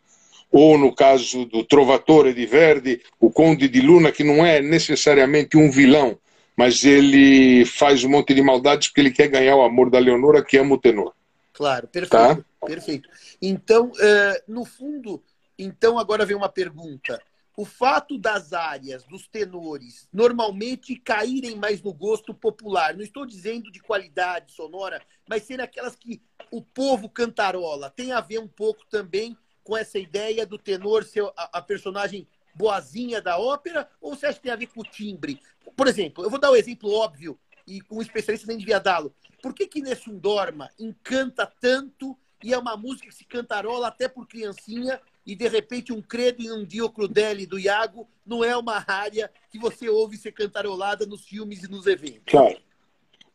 Ou no caso do Trovatore de Verdi, o Conde de Luna, que não é necessariamente um vilão, mas ele faz um monte de maldades porque ele quer ganhar o amor da Leonora, que ama o tenor. Claro, perfeito. Tá? Perfeito. Então, uh, no fundo, então agora vem uma pergunta. O fato das áreas, dos tenores, normalmente caírem mais no gosto popular, não estou dizendo de qualidade sonora, mas serem aquelas que o povo cantarola, tem a ver um pouco também com essa ideia do tenor ser a, a personagem boazinha da ópera, ou você acha que tem a ver com o timbre? Por exemplo, eu vou dar um exemplo óbvio, e um especialista nem devia dá-lo. Por que que Nessun Dorma encanta tanto e é uma música que se cantarola até por criancinha e de repente um credo e um Dio Crudeli do Iago não é uma área que você ouve ser cantarolada nos filmes e nos eventos? Claro.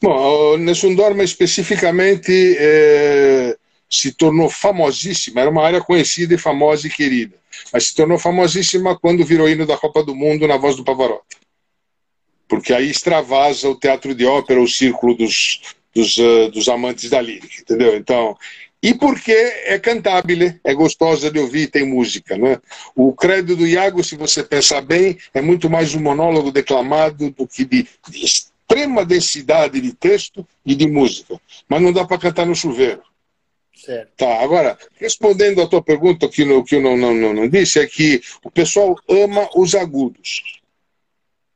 Bom, Nessun Dorma especificamente é se tornou famosíssima, era uma área conhecida e famosa e querida, mas se tornou famosíssima quando virou hino da Copa do Mundo na voz do Pavarotti. Porque aí extravasa o teatro de ópera, o círculo dos, dos, uh, dos amantes da lírica, entendeu? Então, e porque é cantável, é gostosa de ouvir, tem música. Né? O credo do Iago, se você pensar bem, é muito mais um monólogo declamado do que de, de extrema densidade de texto e de música. Mas não dá para cantar no chuveiro. Certo. Tá, agora, respondendo à tua pergunta, que, no, que eu não, não, não, não disse, é que o pessoal ama os agudos.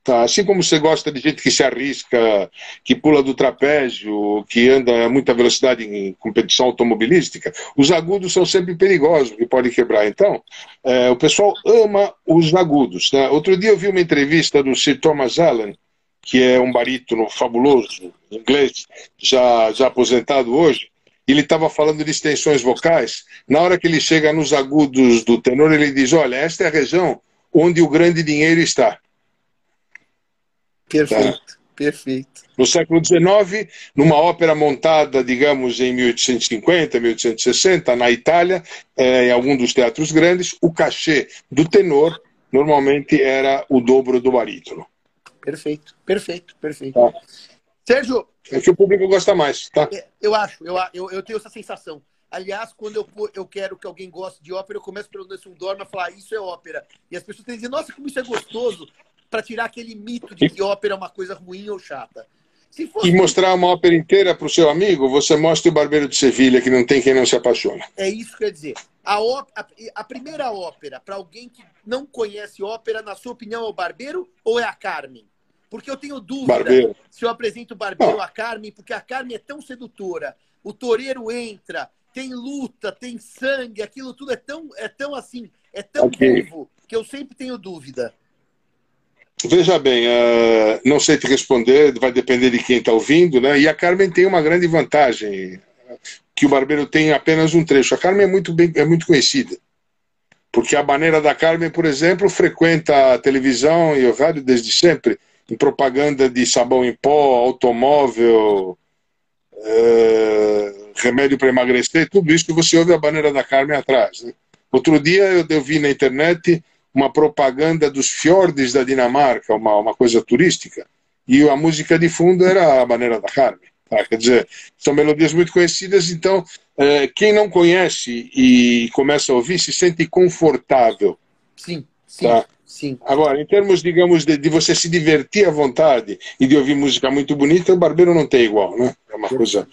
Tá? Assim como você gosta de gente que se arrisca, que pula do trapézio, que anda a muita velocidade em competição automobilística, os agudos são sempre perigosos, que podem quebrar. Então, é, o pessoal ama os agudos. Né? Outro dia eu vi uma entrevista do Sir Thomas Allen, que é um barítono fabuloso, inglês, já, já aposentado hoje, ele estava falando de extensões vocais. Na hora que ele chega nos agudos do tenor, ele diz: Olha, esta é a região onde o grande dinheiro está. Perfeito, tá? perfeito. No século XIX, numa ópera montada, digamos, em 1850, 1860, na Itália, eh, em algum dos teatros grandes, o cachê do tenor normalmente era o dobro do barítono. Perfeito, perfeito, perfeito. Tá. Sérgio, é que o público gosta mais, tá? É, eu acho, eu, eu, eu tenho essa sensação. Aliás, quando eu, eu quero que alguém goste de ópera, eu começo pelo Nelson Dorma a falar ah, isso é ópera. E as pessoas têm que dizer, nossa, como isso é gostoso, para tirar aquele mito de que ópera é uma coisa ruim ou chata. Fosse... E mostrar uma ópera inteira para o seu amigo, você mostra o Barbeiro de Sevilha, que não tem quem não se apaixona. É isso que quer dizer. A, ó... a, a primeira ópera, para alguém que não conhece ópera, na sua opinião, é o Barbeiro ou é a Carmen? Porque eu tenho dúvida Barbeiro. se eu apresento o Barbeiro a Carmen, porque a Carmen é tão sedutora. O toureiro entra, tem luta, tem sangue, aquilo tudo é tão, é tão assim, é tão okay. vivo, que eu sempre tenho dúvida. Veja bem, uh, não sei te responder, vai depender de quem está ouvindo, né? E a Carmen tem uma grande vantagem, que o Barbeiro tem apenas um trecho. A Carmen é muito, bem, é muito conhecida, porque a maneira da Carmen, por exemplo, frequenta a televisão e o rádio desde sempre em propaganda de sabão em pó, automóvel, é, remédio para emagrecer, tudo isso que você ouve a bandeira da Carmen atrás. Né? Outro dia eu, eu, vi na internet uma propaganda dos fiordes da Dinamarca, uma, uma coisa turística, e a música de fundo era a bandeira da Carmen. Tá? Quer dizer, são melodias muito conhecidas, então é, quem não conhece e começa a ouvir se sente confortável. Sim, sim. Tá? Sim. Agora, em termos, digamos, de, de, você se divertir à vontade e de ouvir música muito bonita, o Barbeiro não tem igual, né? uma coisa.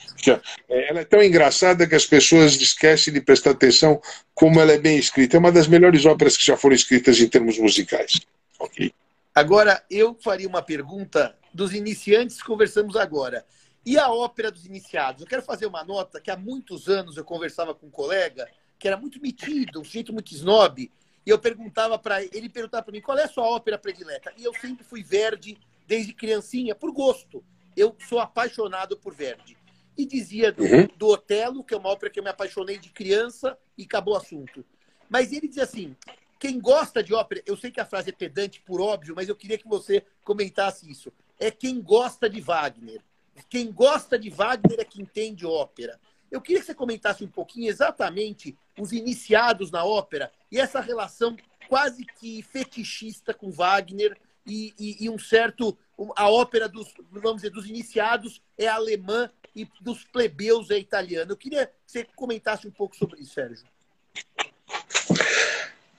É, ela é tão engraçada que as pessoas esquecem de prestar atenção como ela é bem escrita. É uma das melhores óperas que já foram escritas em termos musicais. Ok. Agora, eu faria uma pergunta dos iniciantes, conversamos agora. E a ópera dos iniciados? Eu quero fazer uma nota que há muitos anos eu conversava com um colega que era muito metido, um jeito muito snob, e eu perguntava para ele, ele perguntava para mim qual é a sua ópera predileta. E eu sempre fui Verdi desde criancinha, por gosto. Eu sou apaixonado por Verdi. E dizia do, uhum. do Otelo, que é uma ópera que eu me apaixonei de criança e acabou o assunto. Mas ele dizia assim: quem gosta de ópera, eu sei que a frase é pedante por óbvio, mas eu queria que você comentasse isso. É quem gosta de Wagner. Quem gosta de Wagner é quem entende ópera. Eu queria que você comentasse um pouquinho exatamente os iniciados na ópera e essa relação quase que fetichista com Wagner e, e, e um certo a ópera dos vamos dizer dos iniciados é alemã e dos plebeus é italiana. Eu queria que você comentasse um pouco sobre isso, Sérgio.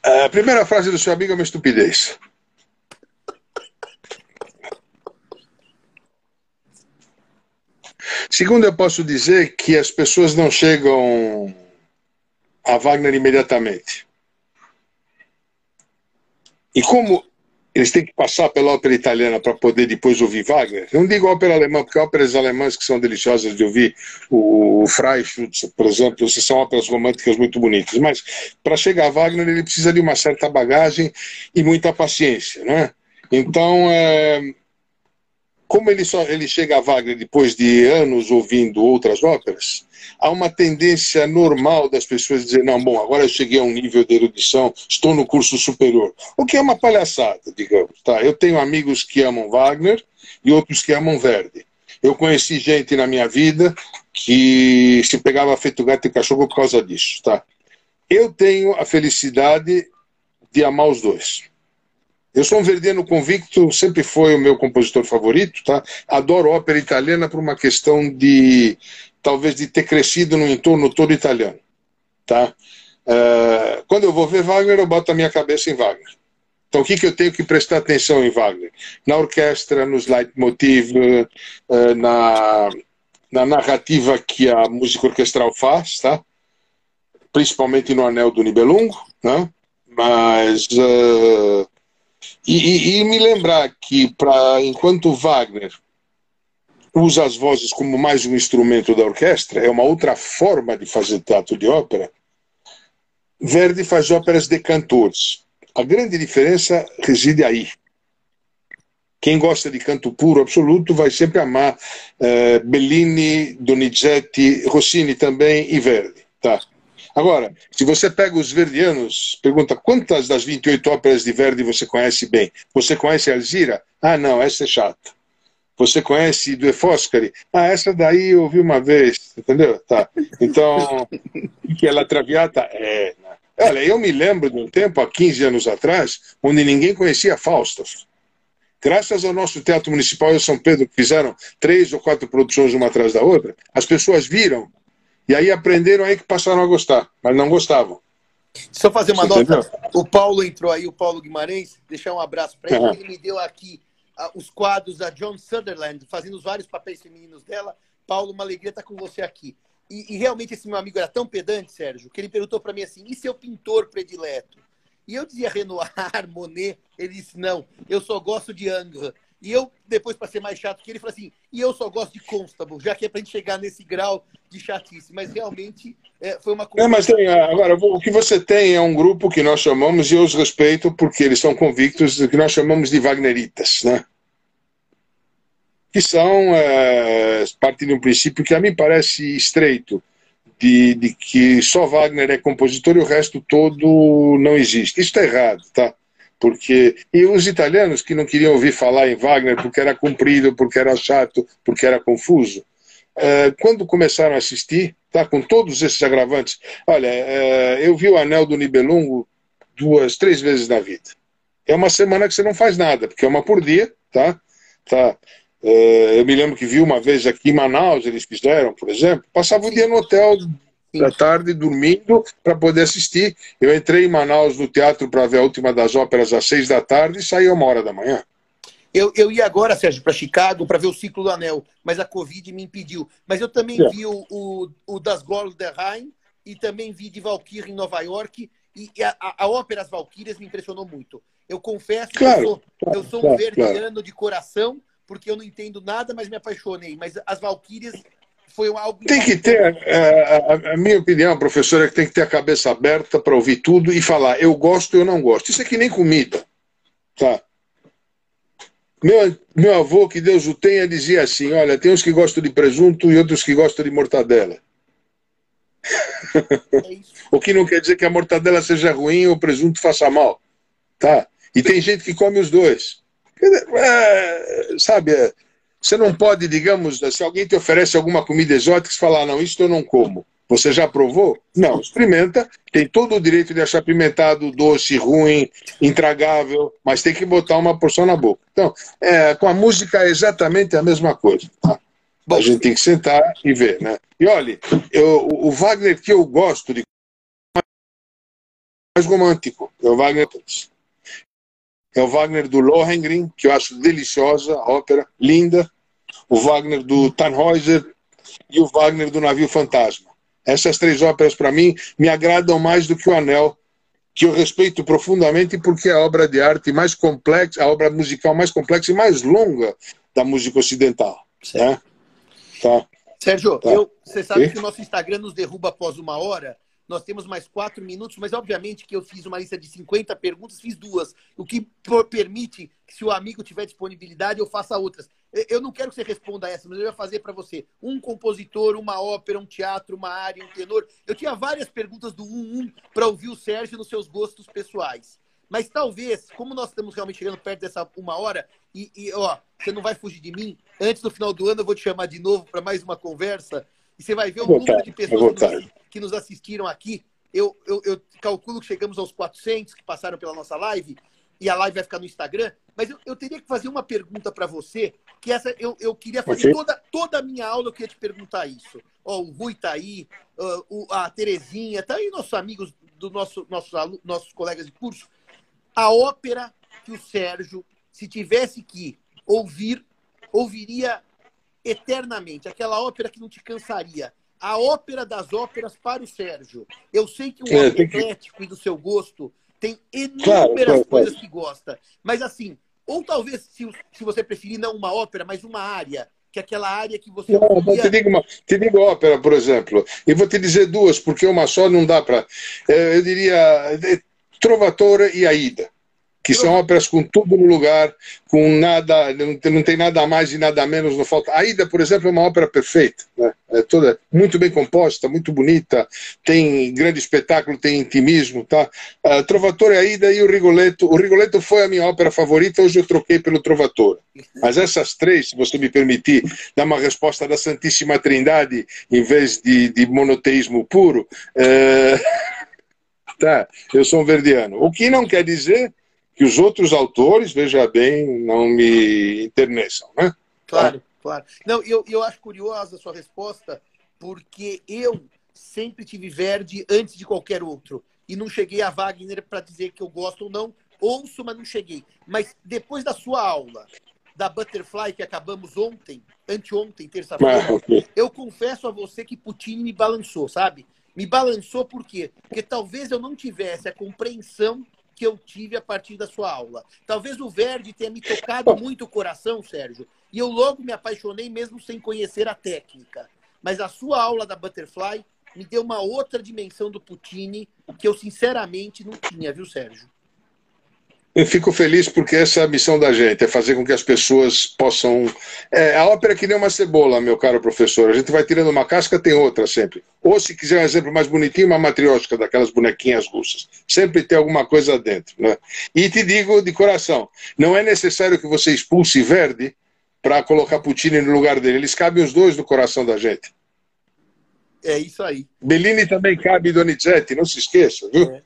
A primeira frase do seu amigo é uma estupidez. Segundo, eu posso dizer que as pessoas não chegam a Wagner imediatamente. E como eles têm que passar pela ópera italiana para poder depois ouvir Wagner. Não digo ópera alemã, porque óperas alemãs que são deliciosas de ouvir, o, Freischütz, por exemplo, são óperas românticas muito bonitas. Mas para chegar a Wagner, ele precisa de uma certa bagagem e muita paciência. Né? Então, é, como ele, só, ele chega a Wagner depois de anos ouvindo outras óperas, há uma tendência normal das pessoas dizer, não, bom, agora eu cheguei a um nível de erudição, estou no curso superior. O que é uma palhaçada, digamos. Tá? Eu tenho amigos que amam Wagner e outros que amam Verdi. Eu conheci gente na minha vida que se pegava feito gato e cachorro por causa disso. Tá? Eu tenho a felicidade de amar os dois. Eu sou um verdiano convicto, sempre foi o meu compositor favorito, tá? Adoro ópera italiana por uma questão de talvez de ter crescido no entorno todo italiano, tá? Uh, quando eu vou ver Wagner, eu boto a minha cabeça em Wagner. Então, o que, que eu tenho que prestar atenção em Wagner? Na orquestra, nos leitmotiv, uh, na, na narrativa que a música orquestral faz, tá? Principalmente no Anel do Nibelungo, né? Mas uh, e, e, e me lembrar que, pra, enquanto Wagner usa as vozes como mais um instrumento da orquestra, é uma outra forma de fazer teatro de ópera, Verdi faz óperas de cantores. A grande diferença reside aí. Quem gosta de canto puro absoluto vai sempre amar uh, Bellini, Donizetti, Rossini também e Verdi. Tá? Agora, se você pega os verdianos, pergunta quantas das 28 óperas de Verdi você conhece bem? Você conhece Alzira? Ah, não, essa é chata. Você conhece Due Foscari? Ah, essa daí eu ouvi uma vez, entendeu? Tá. Então, que ela Traviata é. Né? Olha, eu me lembro de um tempo, há 15 anos atrás, onde ninguém conhecia Faustos. Graças ao nosso Teatro Municipal de São Pedro, que fizeram três ou quatro produções uma atrás da outra, as pessoas viram e aí aprenderam aí que passaram a gostar, mas não gostavam. Só fazer uma Você nota. Entendeu? O Paulo entrou aí, o Paulo Guimarães, deixar um abraço para ele. Uhum. Ele me deu aqui uh, os quadros da John Sutherland, fazendo os vários papéis femininos dela. Paulo, uma alegria estar com você aqui. E, e realmente esse meu amigo era tão pedante, Sérgio, que ele perguntou para mim assim: e seu pintor predileto? E eu dizia Renoir, Monet. Ele disse: não, eu só gosto de Angres. E eu, depois, para ser mais chato que ele, falei assim: e eu só gosto de Constable, já que é para gente chegar nesse grau de chatice. Mas realmente é, foi uma coisa. É, mas tem, agora, o que você tem é um grupo que nós chamamos, e eu os respeito porque eles são convictos, que nós chamamos de Wagneritas, né? Que são é, parte de um princípio que a mim parece estreito. De, de que só Wagner é compositor e o resto todo não existe. Isso está errado, tá? Porque e os italianos que não queriam ouvir falar em Wagner porque era comprido, porque era chato, porque era confuso, uh, quando começaram a assistir, tá, com todos esses agravantes, olha, uh, eu vi o Anel do Nibelungo duas, três vezes na vida. É uma semana que você não faz nada, porque é uma por dia, tá? tá uh, eu me lembro que vi uma vez aqui em Manaus, eles fizeram, por exemplo, passava o dia no hotel da tarde dormindo para poder assistir. Eu entrei em Manaus no teatro para ver a última das óperas às seis da tarde e saí a uma hora da manhã. Eu, eu ia agora, Sérgio, para Chicago para ver o ciclo do Anel, mas a Covid me impediu. Mas eu também é. vi o, o, o Das Glórias der Rhein e também vi de Valkyrie em Nova York. E, e a, a, a ópera As Valquírias me impressionou muito. Eu confesso claro, que eu sou, claro, eu sou um claro, verdiano de coração, porque eu não entendo nada, mas me apaixonei. Mas As Valquírias foi algo. Tem que ter, a, a, a, minha opinião, professor, é que tem que ter a cabeça aberta para ouvir tudo e falar eu gosto ou eu não gosto. Isso é que nem comida. Tá? Meu, meu avô, que Deus o tenha, dizia assim: olha, tem uns que gostam de presunto e outros que gostam de mortadela. É o que não quer dizer que a mortadela seja ruim ou o presunto faça mal. Tá? E tem gente que come os dois. É, sabe, é, você não pode, digamos, se alguém te oferece alguma comida exótica, você falar, não, isso eu não como. Você já provou? Não, experimenta. Tem todo o direito de achar pimentado, doce, ruim, intragável, mas tem que botar uma porção na boca. Então, é, com a música é exatamente a mesma coisa. Tá? A gente tem que sentar e ver, né? E olha, eu, o Wagner que eu gosto de mais romântico é o Wagner é o Wagner do Lohengrin, que eu acho deliciosa, ópera, linda. O Wagner do Tannhäuser e o Wagner do Navio Fantasma. Essas três óperas, para mim, me agradam mais do que o Anel, que eu respeito profundamente porque é a obra de arte mais complexa, a obra musical mais complexa e mais longa da música ocidental. Né? Tá. Sérgio, tá. Eu, você sabe e? que o nosso Instagram nos derruba após uma hora. Nós temos mais quatro minutos, mas obviamente que eu fiz uma lista de 50 perguntas, fiz duas, o que permite que, se o amigo tiver disponibilidade, eu faça outras. Eu não quero que você responda essa, mas eu ia fazer para você. Um compositor, uma ópera, um teatro, uma área, um tenor. Eu tinha várias perguntas do 1-1 para ouvir o Sérgio nos seus gostos pessoais. Mas talvez, como nós estamos realmente chegando perto dessa uma hora, e, e ó, você não vai fugir de mim, antes do final do ano eu vou te chamar de novo para mais uma conversa e você vai ver o número de pessoas que nos, que nos, assistiram aqui. Eu, eu, eu, calculo que chegamos aos 400 que passaram pela nossa live, e a live vai ficar no Instagram. Mas eu, eu teria que fazer uma pergunta para você, que essa eu, eu queria fazer toda, toda a minha aula, eu queria te perguntar isso. Ó, o Rui está aí, o, a Terezinha, tá aí nossos amigos, do nosso, nossos, nossos colegas de curso. A ópera que o Sérgio, se tivesse que ouvir, ouviria eternamente, aquela ópera que não te cansaria. A ópera das óperas para o Sérgio. Eu sei que o é, homem que... e do seu gosto tem inúmeras claro, claro, coisas claro. que gosta. Mas assim, ou talvez, se, se você preferir, não uma ópera, mas uma área, que é aquela área que você. Não, ouvia... te, digo uma, te digo ópera, por exemplo. E vou te dizer duas, porque uma só não dá para. É, eu diria é, Trovatore e Aida que são óperas com tudo no lugar, com nada, não tem, nada mais e nada menos, não falta. A Ida, por exemplo, é uma ópera perfeita, né? é toda muito bem composta, muito bonita, tem grande espetáculo, tem intimismo, tá? Uh, Trovatore, a Ida e o Rigoletto. O Rigoletto foi a minha ópera favorita, hoje eu troquei pelo Trovatore. Mas essas três, se você me permitir, dar uma resposta da Santíssima Trindade em vez de, de monoteísmo puro, uh... tá? Eu sou um verdiano. O que não quer dizer que os outros autores, veja bem, não me interneçam, né? Claro, claro. Não, eu, eu acho curiosa a sua resposta, porque eu sempre tive Verdi antes de qualquer outro. E não cheguei a Wagner para dizer que eu gosto ou não. Ouço, mas não cheguei. Mas depois da sua aula da Butterfly, que acabamos ontem, anteontem, terça-feira, ah, eu confesso a você que Puccini me balançou, sabe? Me balançou por quê? Porque talvez eu não tivesse a compreensão que eu tive a partir da sua aula. Talvez o Verdi tenha me tocado muito o coração, Sérgio, e eu logo me apaixonei mesmo sem conhecer a técnica. Mas a sua aula da Butterfly me deu uma outra dimensão do Puccini que eu sinceramente não tinha, viu, Sérgio? Eu fico feliz porque essa é a missão da gente, é fazer com que as pessoas possam. É, a ópera é que nem uma cebola, meu caro professor. A gente vai tirando uma casca, tem outra sempre. Ou, se quiser um exemplo mais bonitinho, uma matriótica daquelas bonequinhas russas. Sempre tem alguma coisa dentro. Né? E te digo de coração: não é necessário que você expulse Verdi para colocar Puccini no lugar dele. Eles cabem os dois no coração da gente. É isso aí. Bellini também cabe Donizetti, não se esqueça, viu? É.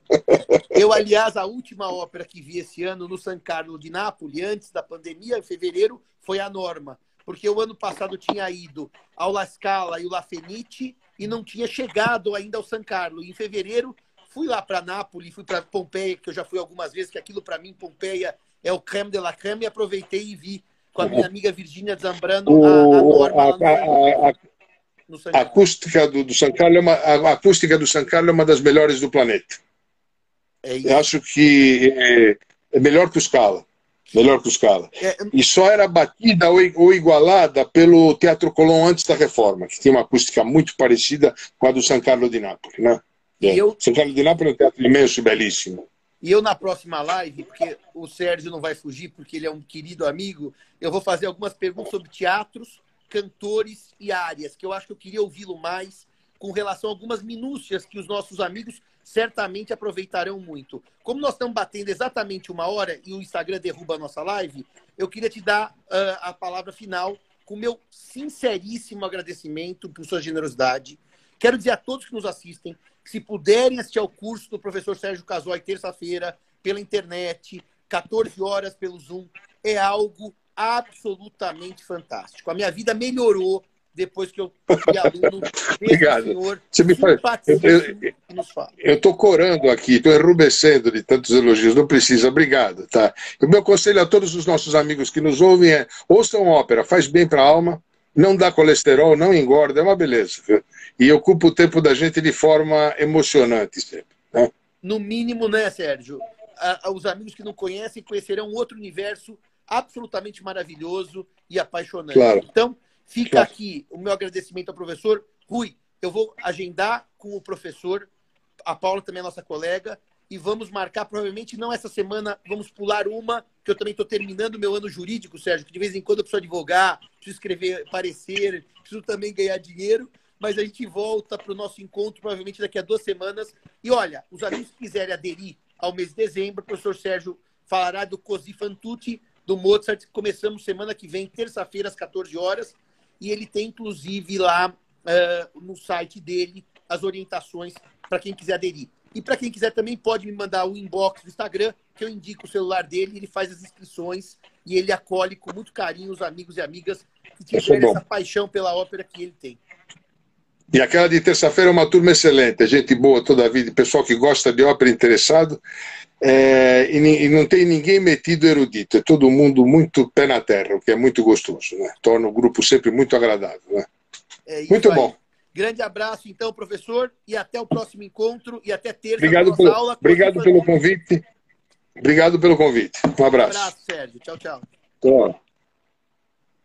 Eu, aliás, a última ópera que vi esse ano no San Carlo de Nápoles, antes da pandemia, em fevereiro, foi a Norma. Porque o ano passado tinha ido ao La Scala e o La Fenice e não tinha chegado ainda ao San Carlo. E em fevereiro, fui lá para Nápoles, fui para Pompeia, que eu já fui algumas vezes, que aquilo para mim, Pompeia, é o creme de la creme e aproveitei e vi com a minha amiga Virginia Zambrano o, a, a norma a, a, a, a acústica do, do San Carlos é uma, a acústica do San Carlos é uma das melhores do planeta. É Eu acho que é, é, melhor que o Scala. Melhor que o Scala. É, e só era batida ou, ou, igualada pelo Teatro Colón antes da reforma, que tinha uma acústica muito parecida com a do San Carlo di Napoli. Né? É. Eu... San Carlo di Napoli é um teatro imenso e belíssimo. E eu, na próxima live, porque o Sérgio não vai fugir, porque ele é um querido amigo, eu vou fazer algumas perguntas sobre teatros, cantores e áreas, que eu acho que eu queria ouvi-lo mais com relação a algumas minúcias que os nossos amigos certamente aproveitarão muito. Como nós estamos batendo exatamente uma hora e o Instagram derruba a nossa live, eu queria te dar uh, a palavra final com meu sinceríssimo agradecimento por sua generosidade. Quero dizer a todos que nos assistem se puderem assistir ao curso do professor Sérgio Casói terça-feira, pela internet, 14 horas pelo Zoom, é algo absolutamente fantástico. A minha vida melhorou depois que eu fui aluno Obrigado. senhor Você me faz... Eu estou corando aqui, estou enrubescendo de tantos elogios, não precisa, obrigado. Tá? O meu conselho a todos os nossos amigos que nos ouvem é ouçam ópera, faz bem para a alma, não dá colesterol, não engorda, é uma beleza. Viu? E ocupa o tempo da gente de forma emocionante sempre. Né? No mínimo, né, Sérgio? os amigos que não conhecem conhecerão outro universo absolutamente maravilhoso e apaixonante. Claro. Então, fica claro. aqui o meu agradecimento ao professor. Rui, eu vou agendar com o professor, a Paula também é nossa colega, e vamos marcar, provavelmente não essa semana, vamos pular uma, que eu também estou terminando meu ano jurídico, Sérgio, que de vez em quando eu preciso advogar, preciso escrever parecer, preciso também ganhar dinheiro, mas a gente volta para o nosso encontro provavelmente daqui a duas semanas. E olha, os amigos que quiserem aderir ao mês de dezembro, o professor Sérgio falará do Così fan tutti, do Mozart, começamos semana que vem, terça-feira, às 14 horas, e ele tem, inclusive, lá uh, no site dele as orientações para quem quiser aderir. E para quem quiser também pode me mandar o inbox do Instagram, que eu indico o celular dele, ele faz as inscrições e ele acolhe com muito carinho os amigos e amigas que tiverem essa paixão pela ópera que ele tem. E aquela de terça-feira é uma turma excelente, gente boa toda a vida, pessoal que gosta de ópera interessado, é, e, e, não tem ninguém metido erudito, é todo mundo muito pé na terra, o que é muito gostoso, né? torna o grupo sempre muito agradável. Né? É muito aí. bom. Grande abraço, então, professor, e até o próximo encontro e até terça obrigado pelo, aula. Obrigado pelo convite. Obrigado pelo convite. Um abraço. Um abraço, Sérgio. Tchau, tchau. Tchau.